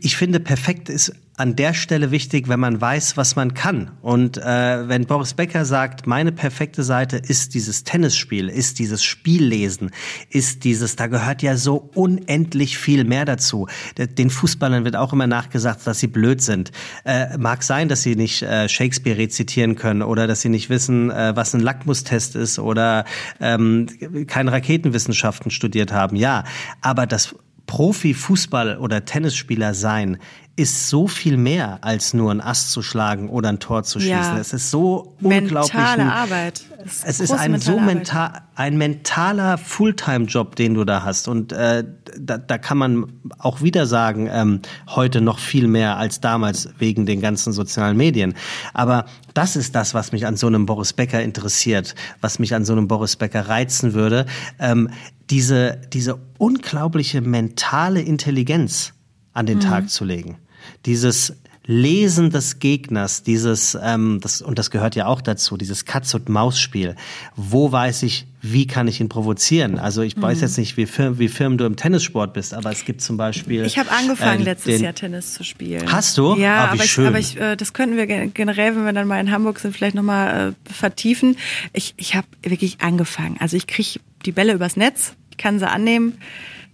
ich finde, perfekt ist an der Stelle wichtig, wenn man weiß, was man kann. Und äh, wenn Boris Becker sagt, meine perfekte Seite ist dieses Tennisspiel, ist dieses Spiellesen, ist dieses, da gehört ja so unendlich viel mehr dazu. Den Fußballern wird auch immer nachgesagt, dass sie blöd sind. Äh, mag sein, dass sie nicht äh, Shakespeare rezitieren können oder dass sie nicht wissen, äh, was ein Lackmustest ist oder ähm, keine Raketenwissenschaften studiert haben. Ja, aber das Profi-Fußball- oder Tennisspieler sein ist so viel mehr als nur ein Ast zu schlagen oder ein Tor zu schießen. Ja. Es ist so unglaublich. Mentale Arbeit. Es ist, es ist ein so mental, ein mentaler Fulltime-Job, den du da hast. Und äh, da, da kann man auch wieder sagen, ähm, heute noch viel mehr als damals wegen den ganzen sozialen Medien. Aber das ist das, was mich an so einem Boris Becker interessiert, was mich an so einem Boris Becker reizen würde. Ähm, diese, diese unglaubliche mentale Intelligenz an den mhm. Tag zu legen. Dieses Lesen des Gegners, dieses, ähm, das, und das gehört ja auch dazu, dieses Katz-und-Maus-Spiel. Wo weiß ich, wie kann ich ihn provozieren? Also ich mhm. weiß jetzt nicht, wie firm, wie firm du im Tennissport bist, aber es gibt zum Beispiel. Ich habe angefangen, äh, letztes Jahr Tennis zu spielen. Hast du? Ja, oh, aber, ich, aber ich, äh, das könnten wir generell, wenn wir dann mal in Hamburg sind, vielleicht nochmal äh, vertiefen. Ich, ich habe wirklich angefangen. Also ich kriege die Bälle übers Netz, ich kann sie annehmen,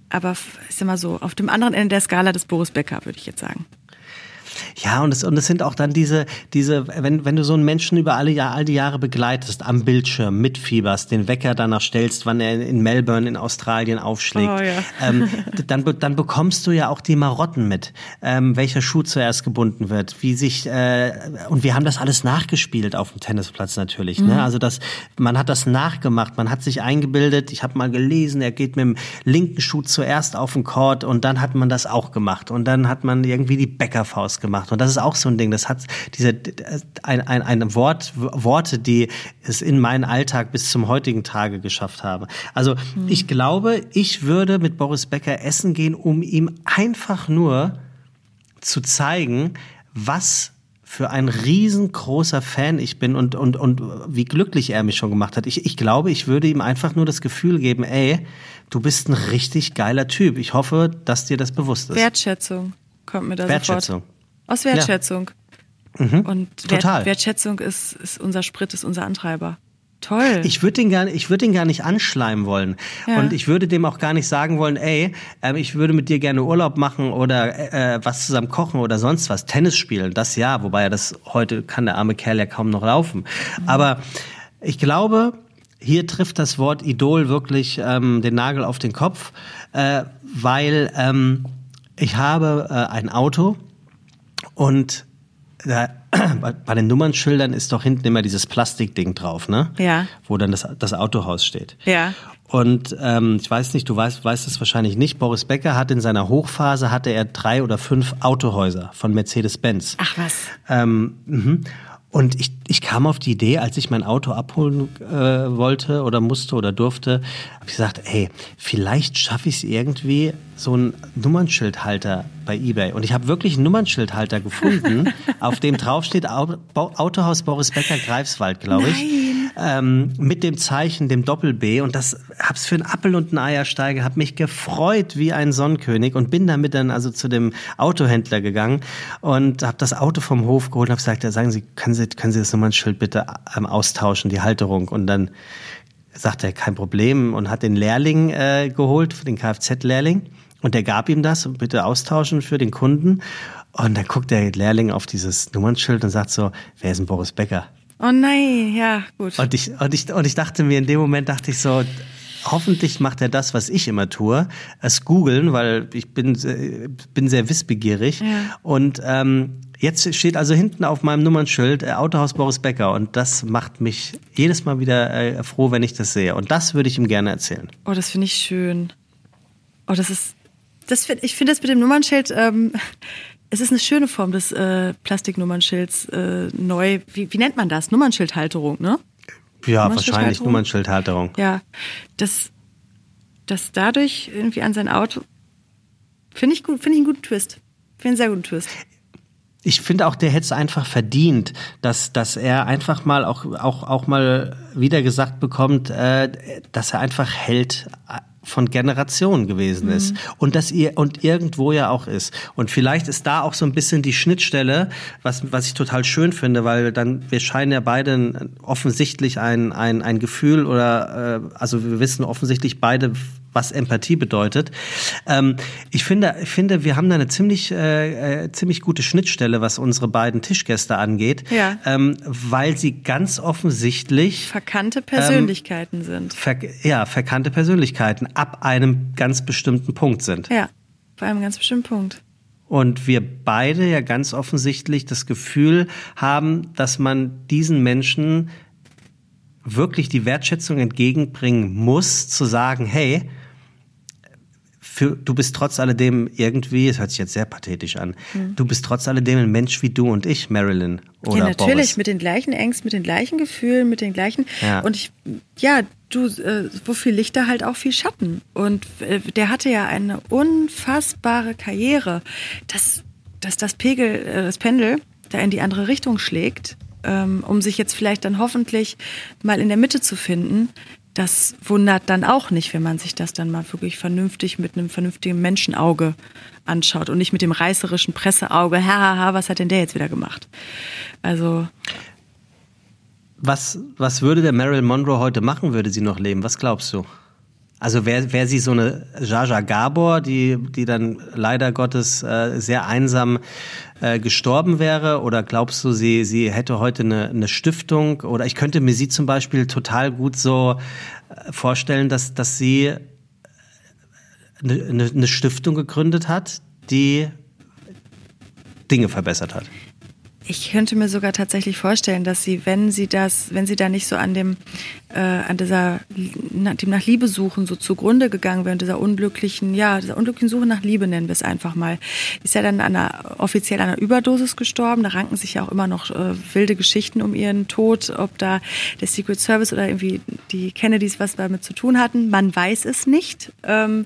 aber ist immer so, auf dem anderen Ende der Skala des Boris Becker, würde ich jetzt sagen. Ja, und es, und es sind auch dann diese, diese, wenn, wenn du so einen Menschen über alle, Jahr, all die Jahre begleitest, am Bildschirm, mitfieberst, den Wecker danach stellst, wann er in Melbourne in Australien aufschlägt, oh, ja. ähm, <laughs> dann, dann bekommst du ja auch die Marotten mit, ähm, welcher Schuh zuerst gebunden wird, wie sich, äh, und wir haben das alles nachgespielt auf dem Tennisplatz natürlich. Ne? Mhm. Ne? Also das, man hat das nachgemacht, man hat sich eingebildet, ich habe mal gelesen, er geht mit dem linken Schuh zuerst auf den Court und dann hat man das auch gemacht und dann hat man irgendwie die Bäckerfaust gemacht gemacht. Und das ist auch so ein Ding. Das hat diese ein, ein, ein Wort, Worte, die es in meinen Alltag bis zum heutigen Tage geschafft haben. Also mhm. ich glaube, ich würde mit Boris Becker essen gehen, um ihm einfach nur zu zeigen, was für ein riesengroßer Fan ich bin und, und, und wie glücklich er mich schon gemacht hat. Ich, ich glaube, ich würde ihm einfach nur das Gefühl geben, ey, du bist ein richtig geiler Typ. Ich hoffe, dass dir das bewusst ist. Wertschätzung kommt mir da Wertschätzung. sofort. Aus Wertschätzung. Ja. Mhm. Und Total. Wertschätzung ist, ist unser Sprit, ist unser Antreiber. Toll. Ich würde den gar, ich würde den gar nicht anschleimen wollen ja. und ich würde dem auch gar nicht sagen wollen, ey, äh, ich würde mit dir gerne Urlaub machen oder äh, was zusammen kochen oder sonst was, Tennis spielen, das ja, wobei er das heute kann der arme Kerl ja kaum noch laufen. Mhm. Aber ich glaube, hier trifft das Wort Idol wirklich ähm, den Nagel auf den Kopf, äh, weil ähm, ich habe äh, ein Auto, und da, <clears throat> bei den Nummernschildern ist doch hinten immer dieses Plastikding drauf, ne? Ja. Wo dann das, das Autohaus steht. Ja. Und ähm, ich weiß nicht, du weißt, weißt es wahrscheinlich nicht. Boris Becker hat in seiner Hochphase hatte er drei oder fünf Autohäuser von Mercedes-Benz. Ach was. Ähm, mhm. Und ich, ich kam auf die Idee, als ich mein Auto abholen äh, wollte oder musste oder durfte, habe ich gesagt, ey, vielleicht schaffe ich es irgendwie, so einen Nummernschildhalter bei eBay. Und ich habe wirklich einen Nummernschildhalter gefunden, <laughs> auf dem draufsteht Autohaus Boris Becker Greifswald, glaube ich. Nein ähm, mit dem Zeichen, dem Doppel-B. Und das hab's für einen Appel und einen Eiersteiger, hab mich gefreut wie ein Sonnenkönig und bin damit dann also zu dem Autohändler gegangen und hab das Auto vom Hof geholt und hab gesagt, ja, sagen Sie, können Sie, können Sie das Nummernschild bitte ähm, austauschen, die Halterung? Und dann sagt er, kein Problem und hat den Lehrling äh, geholt, den Kfz-Lehrling. Und der gab ihm das bitte austauschen für den Kunden. Und dann guckt der Lehrling auf dieses Nummernschild und sagt so, wer ist denn Boris Becker? Oh nein, ja, gut. Und ich, und ich, und ich dachte mir, in dem Moment dachte ich so, hoffentlich macht er das, was ich immer tue, es googeln, weil ich bin, bin sehr wissbegierig. Ja. Und ähm, jetzt steht also hinten auf meinem Nummernschild äh, Autohaus Boris Becker und das macht mich jedes Mal wieder äh, froh, wenn ich das sehe. Und das würde ich ihm gerne erzählen. Oh, das finde ich schön. Oh, das ist, das find, ich finde das mit dem Nummernschild, ähm, es ist eine schöne Form des äh, Plastiknummernschilds äh, neu. Wie, wie nennt man das? Nummernschildhalterung, ne? Ja, wahrscheinlich Nummernschildhalterung. Ja, das, das dadurch irgendwie an sein Auto finde ich gut, finde ich einen guten Twist. Finde einen sehr guten Twist. ich finde auch, der hätte es einfach verdient, dass, dass er einfach mal auch, auch, auch mal wieder gesagt bekommt, äh, dass er einfach Held von Generationen gewesen mhm. ist und dass ihr und irgendwo ja auch ist und vielleicht ist da auch so ein bisschen die Schnittstelle was was ich total schön finde weil dann wir scheinen ja beide offensichtlich ein ein ein Gefühl oder äh, also wir wissen offensichtlich beide was Empathie bedeutet. Ähm, ich finde, ich finde, wir haben da eine ziemlich, äh, äh, ziemlich gute Schnittstelle, was unsere beiden Tischgäste angeht, ja. ähm, weil sie ganz offensichtlich verkannte Persönlichkeiten ähm, sind. Ver ja, verkannte Persönlichkeiten ab einem ganz bestimmten Punkt sind. Ja, bei einem ganz bestimmten Punkt. Und wir beide ja ganz offensichtlich das Gefühl haben, dass man diesen Menschen wirklich die Wertschätzung entgegenbringen muss, zu sagen, hey, für, du bist trotz alledem irgendwie, es hört sich jetzt sehr pathetisch an, mhm. du bist trotz alledem ein Mensch wie du und ich, Marilyn. Oder ja, natürlich, Boris. mit den gleichen Ängsten, mit den gleichen Gefühlen, mit den gleichen. Ja. Und ich, ja, du, äh, wo viel Lichter halt auch viel Schatten. Und äh, der hatte ja eine unfassbare Karriere. Dass, dass das Pegel, äh, das Pendel da in die andere Richtung schlägt, ähm, um sich jetzt vielleicht dann hoffentlich mal in der Mitte zu finden, das wundert dann auch nicht, wenn man sich das dann mal wirklich vernünftig mit einem vernünftigen Menschenauge anschaut und nicht mit dem reißerischen Presseauge, hahaha, was hat denn der jetzt wieder gemacht? Also. Was, was würde der Marilyn Monroe heute machen, würde sie noch leben? Was glaubst du? Also wäre wär sie so eine Jaja Gabor, die, die dann leider Gottes äh, sehr einsam äh, gestorben wäre? Oder glaubst du, sie, sie hätte heute eine, eine Stiftung? Oder ich könnte mir sie zum Beispiel total gut so äh, vorstellen, dass, dass sie eine, eine Stiftung gegründet hat, die Dinge verbessert hat. Ich könnte mir sogar tatsächlich vorstellen, dass sie, wenn sie das, wenn sie da nicht so an dem, äh, an dieser, dem nach Liebe suchen so zugrunde gegangen wäre, dieser unglücklichen, ja, dieser unglücklichen Suche nach Liebe nennen wir es einfach mal, ist ja dann an einer, offiziell an einer Überdosis gestorben. Da ranken sich ja auch immer noch äh, wilde Geschichten um ihren Tod, ob da der Secret Service oder irgendwie die Kennedys was damit zu tun hatten. Man weiß es nicht. Ähm,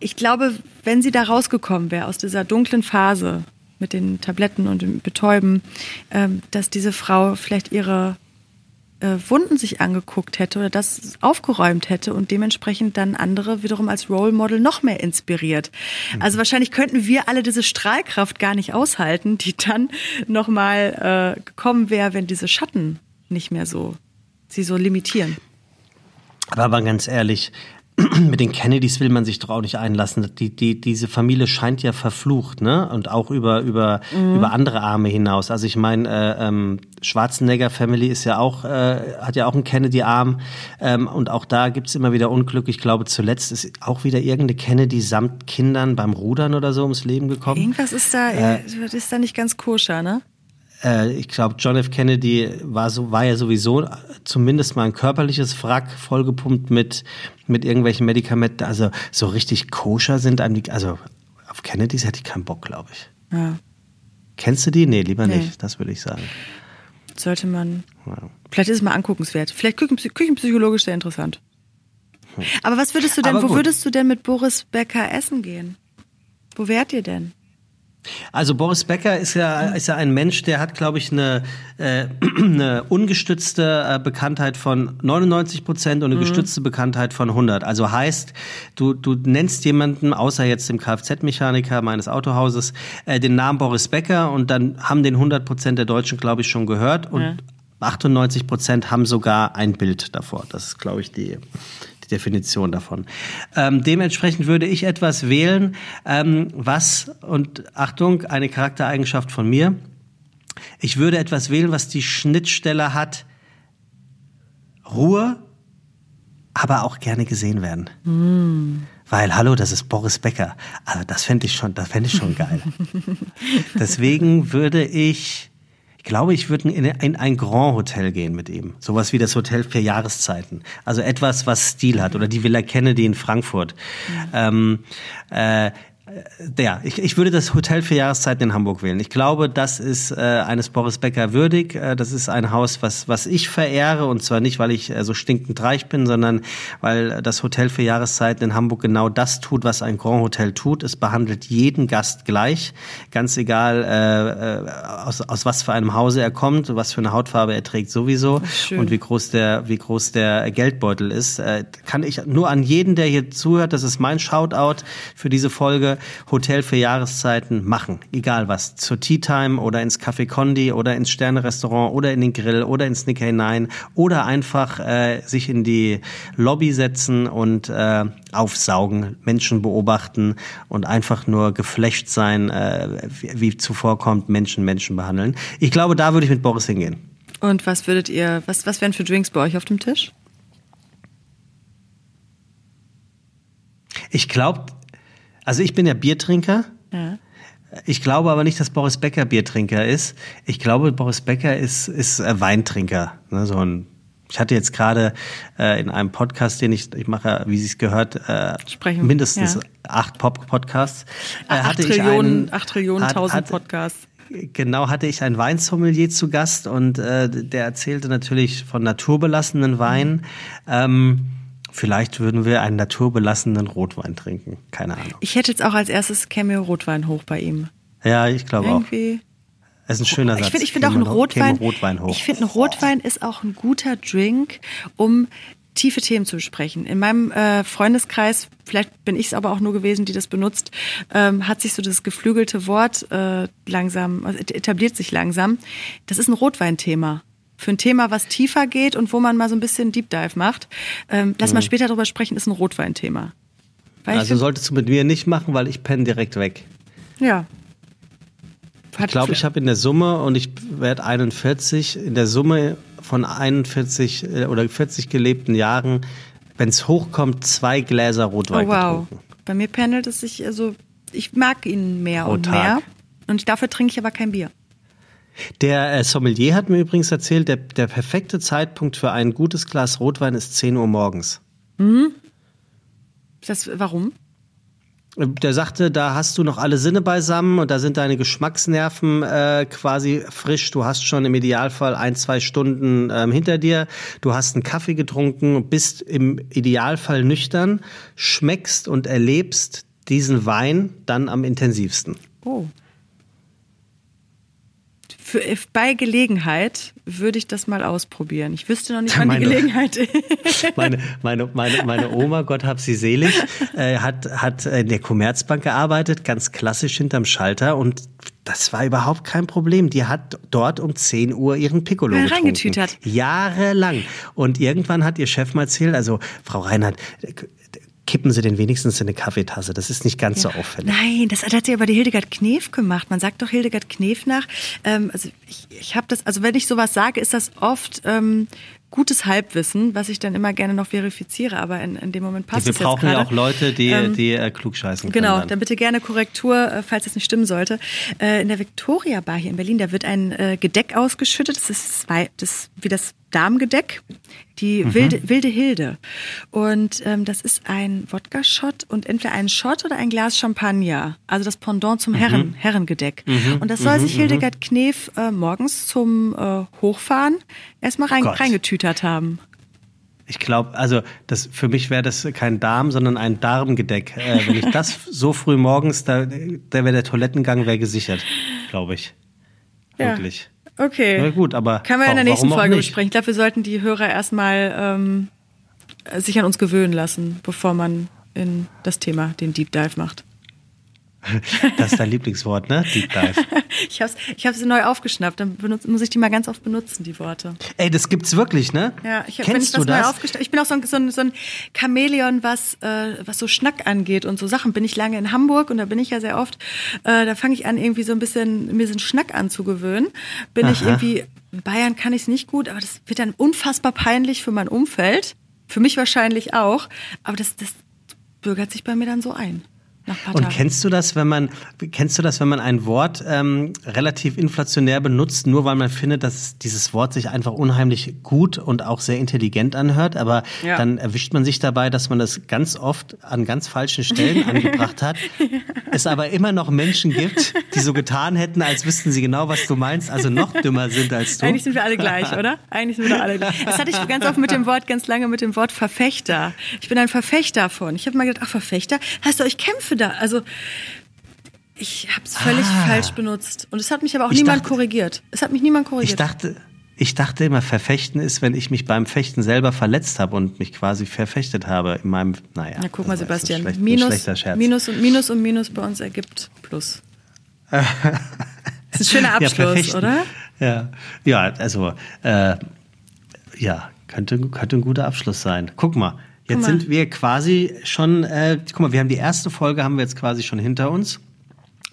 ich glaube, wenn sie da rausgekommen wäre aus dieser dunklen Phase, mit den Tabletten und dem Betäuben, ähm, dass diese Frau vielleicht ihre äh, Wunden sich angeguckt hätte oder das aufgeräumt hätte und dementsprechend dann andere wiederum als Role Model noch mehr inspiriert. Mhm. Also wahrscheinlich könnten wir alle diese Strahlkraft gar nicht aushalten, die dann nochmal äh, gekommen wäre, wenn diese Schatten nicht mehr so sie so limitieren. Aber ganz ehrlich, <clears throat> mit den Kennedys will man sich doch auch nicht einlassen. Die, die, diese Familie scheint ja verflucht, ne? Und auch über, über, mhm. über andere Arme hinaus. Also ich meine, äh, ähm, Schwarzenegger Family ist ja auch, äh, hat ja auch einen Kennedy-Arm. Ähm, und auch da gibt's immer wieder Unglück. Ich glaube, zuletzt ist auch wieder irgendeine Kennedy samt Kindern beim Rudern oder so ums Leben gekommen. Irgendwas ist da, äh, ist da nicht ganz koscher, ne? Äh, ich glaube, John F. Kennedy war so, war ja sowieso zumindest mal ein körperliches Wrack vollgepumpt mit, mit irgendwelchen Medikamenten. Also so richtig koscher sind einem die, also auf Kennedys hätte ich keinen Bock, glaube ich. Ja. Kennst du die? Nee, lieber nee. nicht, das würde ich sagen. Sollte man. Ja. Vielleicht ist es mal anguckenswert. Vielleicht küchenpsychologisch sehr interessant. Hm. Aber was würdest du denn, wo würdest du denn mit Boris Becker essen gehen? Wo wärt ihr denn? Also Boris Becker ist ja, ist ja ein Mensch, der hat, glaube ich, eine, äh, <clears throat> eine ungestützte äh, Bekanntheit von 99 Prozent und eine mhm. gestützte Bekanntheit von 100. Also heißt, du, du nennst jemanden, außer jetzt dem Kfz-Mechaniker meines Autohauses, äh, den Namen Boris Becker und dann haben den 100 Prozent der Deutschen, glaube ich, schon gehört und ja. 98 Prozent haben sogar ein Bild davor. Das ist, glaube ich, die, Definition davon. Ähm, dementsprechend würde ich etwas wählen, ähm, was, und Achtung, eine Charaktereigenschaft von mir, ich würde etwas wählen, was die Schnittstelle hat, Ruhe, aber auch gerne gesehen werden. Mm. Weil, hallo, das ist Boris Becker. Also das fände ich schon, das fände ich schon geil. <laughs> Deswegen würde ich ich glaube, ich würde in, in ein Grand Hotel gehen mit ihm. Sowas wie das Hotel für Jahreszeiten. Also etwas, was Stil hat. Oder die Villa Kennedy in Frankfurt. Mhm. Ähm, äh, äh, ja, ich, ich würde das Hotel für Jahreszeiten in Hamburg wählen. Ich glaube, das ist äh, eines Boris Becker würdig. Äh, das ist ein Haus, was, was ich verehre und zwar nicht, weil ich äh, so stinkend reich bin, sondern weil das Hotel für Jahreszeiten in Hamburg genau das tut, was ein Grand Hotel tut. Es behandelt jeden Gast gleich, ganz egal äh, äh aus, aus was für einem Hause er kommt, was für eine Hautfarbe er trägt sowieso und wie groß der wie groß der Geldbeutel ist. Äh, kann ich nur an jeden, der hier zuhört, das ist mein Shoutout für diese Folge Hotel für Jahreszeiten machen. Egal was. Zur Tea Time oder ins Café Condi oder ins Sterne-Restaurant oder in den Grill oder ins Nick hinein oder einfach äh, sich in die Lobby setzen und äh, aufsaugen, Menschen beobachten und einfach nur geflecht sein, äh, wie, wie zuvorkommt, Menschen Menschen behandeln. Ich glaube, da würde ich mit Boris hingehen. Und was würdet ihr, was, was wären für Drinks bei euch auf dem Tisch? Ich glaube, also ich bin ja Biertrinker. Ja. Ich glaube aber nicht, dass Boris Becker Biertrinker ist. Ich glaube, Boris Becker ist, ist Weintrinker. Ne, so ein ich hatte jetzt gerade äh, in einem Podcast, den ich, ich mache, wie Sie es gehört, äh, Sprechen. mindestens ja. acht Pop-Podcasts. Äh, acht, hatte Trillionen, ich einen, acht Trillionen, hat, tausend hat, Podcasts. Genau, hatte ich einen Weinsommelier zu Gast und äh, der erzählte natürlich von naturbelassenen Weinen. Ähm, Vielleicht würden wir einen naturbelassenen Rotwein trinken. Keine Ahnung. Ich hätte jetzt auch als erstes Cameo Rotwein hoch bei ihm. Ja, ich glaube Irgendwie. auch. Das ist ein schöner Satz. Ich finde ich find auch ein Rotwein. Rotwein hoch. Ich finde, ein Rotwein ist auch ein guter Drink, um tiefe Themen zu besprechen. In meinem äh, Freundeskreis, vielleicht bin ich es aber auch nur gewesen, die das benutzt, ähm, hat sich so das geflügelte Wort äh, langsam, also etabliert sich langsam. Das ist ein Rotweinthema für ein Thema, was tiefer geht und wo man mal so ein bisschen Deep Dive macht. Ähm, lass mhm. mal später drüber sprechen, ist ein Rotweinthema. Weil also solltest du mit mir nicht machen, weil ich penne direkt weg. Ja. Hat ich glaube, ich habe in der Summe und ich werde 41, in der Summe von 41 äh, oder 40 gelebten Jahren, wenn es hochkommt, zwei Gläser Rotwein oh, wow. getrunken. Bei mir pendelt es sich, also ich mag ihn mehr Pro und Tag. mehr. Und dafür trinke ich aber kein Bier. Der äh, Sommelier hat mir übrigens erzählt, der, der perfekte Zeitpunkt für ein gutes Glas Rotwein ist 10 Uhr morgens. Mhm. Das, warum? Der sagte, da hast du noch alle Sinne beisammen und da sind deine Geschmacksnerven äh, quasi frisch. Du hast schon im Idealfall ein, zwei Stunden ähm, hinter dir. Du hast einen Kaffee getrunken, bist im Idealfall nüchtern, schmeckst und erlebst diesen Wein dann am intensivsten. Oh für, bei Gelegenheit würde ich das mal ausprobieren. Ich wüsste noch nicht, <laughs> wann meine, die Gelegenheit ist. <laughs> Meine, meine, meine, meine Oma, Gott hab sie selig, äh, hat, hat in der Commerzbank gearbeitet, ganz klassisch hinterm Schalter und das war überhaupt kein Problem. Die hat dort um 10 Uhr ihren Piccolo ja, reingetütert. Jahrelang. Und irgendwann hat ihr Chef mal erzählt, also Frau Reinhardt, kippen Sie den wenigstens in eine Kaffeetasse. Das ist nicht ganz ja. so auffällig. Nein, das hat ja aber die Hildegard Knef gemacht. Man sagt doch Hildegard Knef nach. Ähm, also ich, ich habe das, also wenn ich sowas sage, ist das oft ähm, gutes Halbwissen, was ich dann immer gerne noch verifiziere, aber in, in dem Moment passt ja, wir es brauchen ja auch Leute, die, ähm, die äh, klugscheißen können. Genau, dann. dann bitte gerne Korrektur, äh, falls es nicht stimmen sollte. Äh, in der Victoria Bar hier in Berlin, da wird ein äh, Gedeck ausgeschüttet, das ist zwei, das, wie das Darmgedeck, die mhm. wilde, wilde Hilde. Und ähm, das ist ein Wodka-Shot und entweder ein Shot oder ein Glas Champagner. Also das Pendant zum Herren, mhm. Herrengedeck. Mhm. Und das soll mhm. sich Hildegard mhm. Knef äh, morgens zum äh, Hochfahren erstmal rein, reingetütert haben. Ich glaube, also das für mich wäre das kein Darm, sondern ein Darmgedeck. Äh, wenn ich das <laughs> so früh morgens, da, da wäre der Toilettengang wäre gesichert, glaube ich. Wirklich. Okay. Na gut, aber. Können wir in der nächsten Folge besprechen. Ich glaube, wir sollten die Hörer erstmal ähm, sich an uns gewöhnen lassen, bevor man in das Thema den Deep Dive macht. <laughs> Das ist dein Lieblingswort, ne? Deep Dive. <laughs> ich habe ich hab sie neu aufgeschnappt. Dann benutze, muss ich die mal ganz oft benutzen, die Worte. Ey, das gibt's wirklich, ne? Ja, ich, Kennst ich du das? Ich bin auch so ein, so ein, so ein Chamäleon, was, äh, was so Schnack angeht und so Sachen. Bin ich lange in Hamburg und da bin ich ja sehr oft. Äh, da fange ich an, irgendwie so ein bisschen mir so einen Schnack anzugewöhnen. Bin Aha. ich irgendwie, in Bayern kann ich es nicht gut, aber das wird dann unfassbar peinlich für mein Umfeld. Für mich wahrscheinlich auch. Aber das, das bürgert sich bei mir dann so ein. Und kennst du das, wenn man kennst du das, wenn man ein Wort ähm, relativ inflationär benutzt, nur weil man findet, dass dieses Wort sich einfach unheimlich gut und auch sehr intelligent anhört, aber ja. dann erwischt man sich dabei, dass man das ganz oft an ganz falschen Stellen <laughs> angebracht hat. ja. Es aber immer noch Menschen gibt, die so getan hätten, als wüssten sie genau, was du meinst, also noch dümmer sind als du. Eigentlich sind wir alle gleich, oder? Eigentlich sind wir alle gleich. Das hatte ich ganz oft mit dem Wort, ganz lange mit dem Wort Verfechter. Ich bin ein Verfechter von. Ich habe mal gedacht, ach Verfechter, heißt du, ich kämpfe da. Also ich habe es völlig ah. falsch benutzt. Und es hat mich aber auch ich niemand dachte, korrigiert. Es hat mich niemand korrigiert. Ich dachte, ich dachte immer, verfechten ist, wenn ich mich beim Fechten selber verletzt habe und mich quasi verfechtet habe in meinem, naja. Na guck mal, Sebastian, schlecht, Minus, Minus und Minus und Minus bei uns ergibt Plus. <laughs> das ist ein schöner Abschluss, ja, oder? Ja, ja also, äh, ja, könnte, könnte ein guter Abschluss sein. Guck mal, Jetzt sind wir quasi schon, äh, guck mal, wir haben die erste Folge haben wir jetzt quasi schon hinter uns.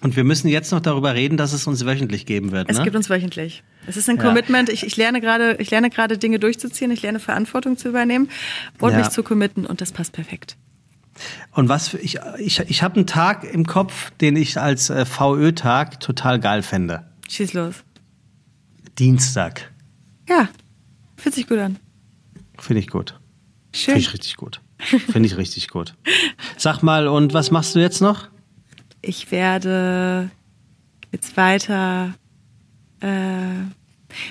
Und wir müssen jetzt noch darüber reden, dass es uns wöchentlich geben wird. Es ne? gibt uns wöchentlich. Es ist ein ja. Commitment. Ich, ich lerne gerade, ich lerne gerade Dinge durchzuziehen. Ich lerne Verantwortung zu übernehmen und ja. mich zu committen. Und das passt perfekt. Und was für, ich, ich, ich habe einen Tag im Kopf, den ich als äh, VÖ-Tag total geil fände. Schieß los. Dienstag. Ja, fühlt sich gut an. Finde ich gut. Schön. Finde ich richtig gut. Finde ich richtig gut. Sag mal, und was machst du jetzt noch? Ich werde jetzt weiter äh,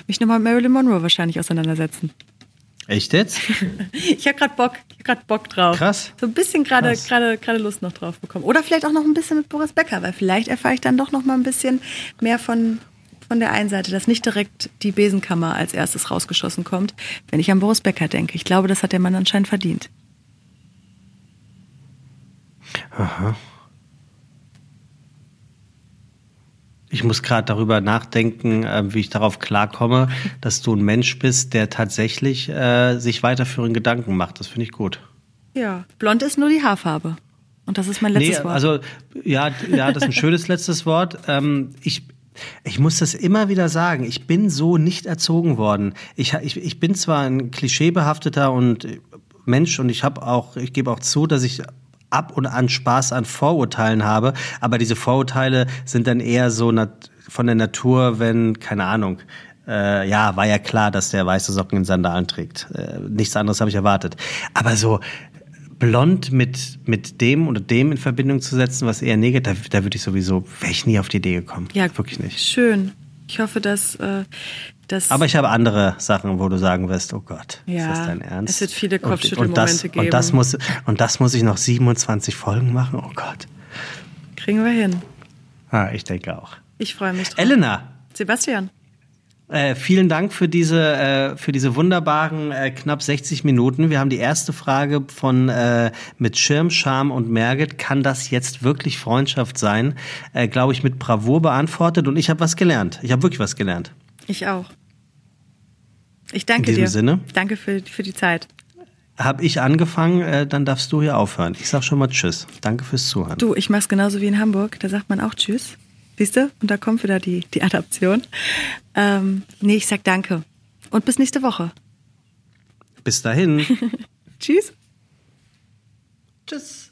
mich nochmal mit Marilyn Monroe wahrscheinlich auseinandersetzen. Echt jetzt? <laughs> ich habe gerade Bock, ich grad Bock drauf. Krass. So ein bisschen gerade gerade gerade Lust noch drauf bekommen. Oder vielleicht auch noch ein bisschen mit Boris Becker, weil vielleicht erfahre ich dann doch noch mal ein bisschen mehr von von der einen Seite, dass nicht direkt die Besenkammer als erstes rausgeschossen kommt, wenn ich an Boris Becker denke. Ich glaube, das hat der Mann anscheinend verdient. Aha. Ich muss gerade darüber nachdenken, äh, wie ich darauf klarkomme, <laughs> dass du ein Mensch bist, der tatsächlich äh, sich weiterführend Gedanken macht. Das finde ich gut. Ja, blond ist nur die Haarfarbe. Und das ist mein letztes nee, Wort. Also ja, ja, das ist ein schönes letztes Wort. Ähm, ich, ich muss das immer wieder sagen. Ich bin so nicht erzogen worden. Ich, ich, ich bin zwar ein klischeebehafteter und Mensch und ich habe auch, ich gebe auch zu, dass ich ab und an Spaß an Vorurteilen habe, aber diese Vorurteile sind dann eher so von der Natur, wenn, keine Ahnung, äh, ja, war ja klar, dass der weiße Socken in Sandalen trägt. Äh, nichts anderes habe ich erwartet. Aber so blond mit, mit dem oder dem in Verbindung zu setzen, was eher negativ, da, da würde ich sowieso, wäre ich nie auf die Idee gekommen. Ja, wirklich nicht. Schön. Ich hoffe, dass, äh, dass. Aber ich habe andere Sachen, wo du sagen wirst, oh Gott, ja, ist das dein Ernst? Es wird viele Kopfschüttelmomente geben. Und das, muss, und das muss ich noch 27 Folgen machen? Oh Gott. Kriegen wir hin. Ah, ich denke auch. Ich freue mich drauf. Elena. Sebastian. Äh, vielen Dank für diese, äh, für diese wunderbaren äh, knapp 60 Minuten. Wir haben die erste Frage von äh, mit Schirm, Scham und Merget. Kann das jetzt wirklich Freundschaft sein? Äh, Glaube ich, mit Bravour beantwortet und ich habe was gelernt. Ich habe wirklich was gelernt. Ich auch. Ich danke In diesem dir. Sinne. Danke für, für die Zeit. Habe ich angefangen, dann darfst du hier aufhören. Ich sag schon mal Tschüss. Danke fürs Zuhören. Du, ich mach's genauso wie in Hamburg. Da sagt man auch Tschüss. Siehst du? Und da kommt wieder die, die Adaption. Ähm, nee, ich sag danke. Und bis nächste Woche. Bis dahin. <laughs> Tschüss. Tschüss.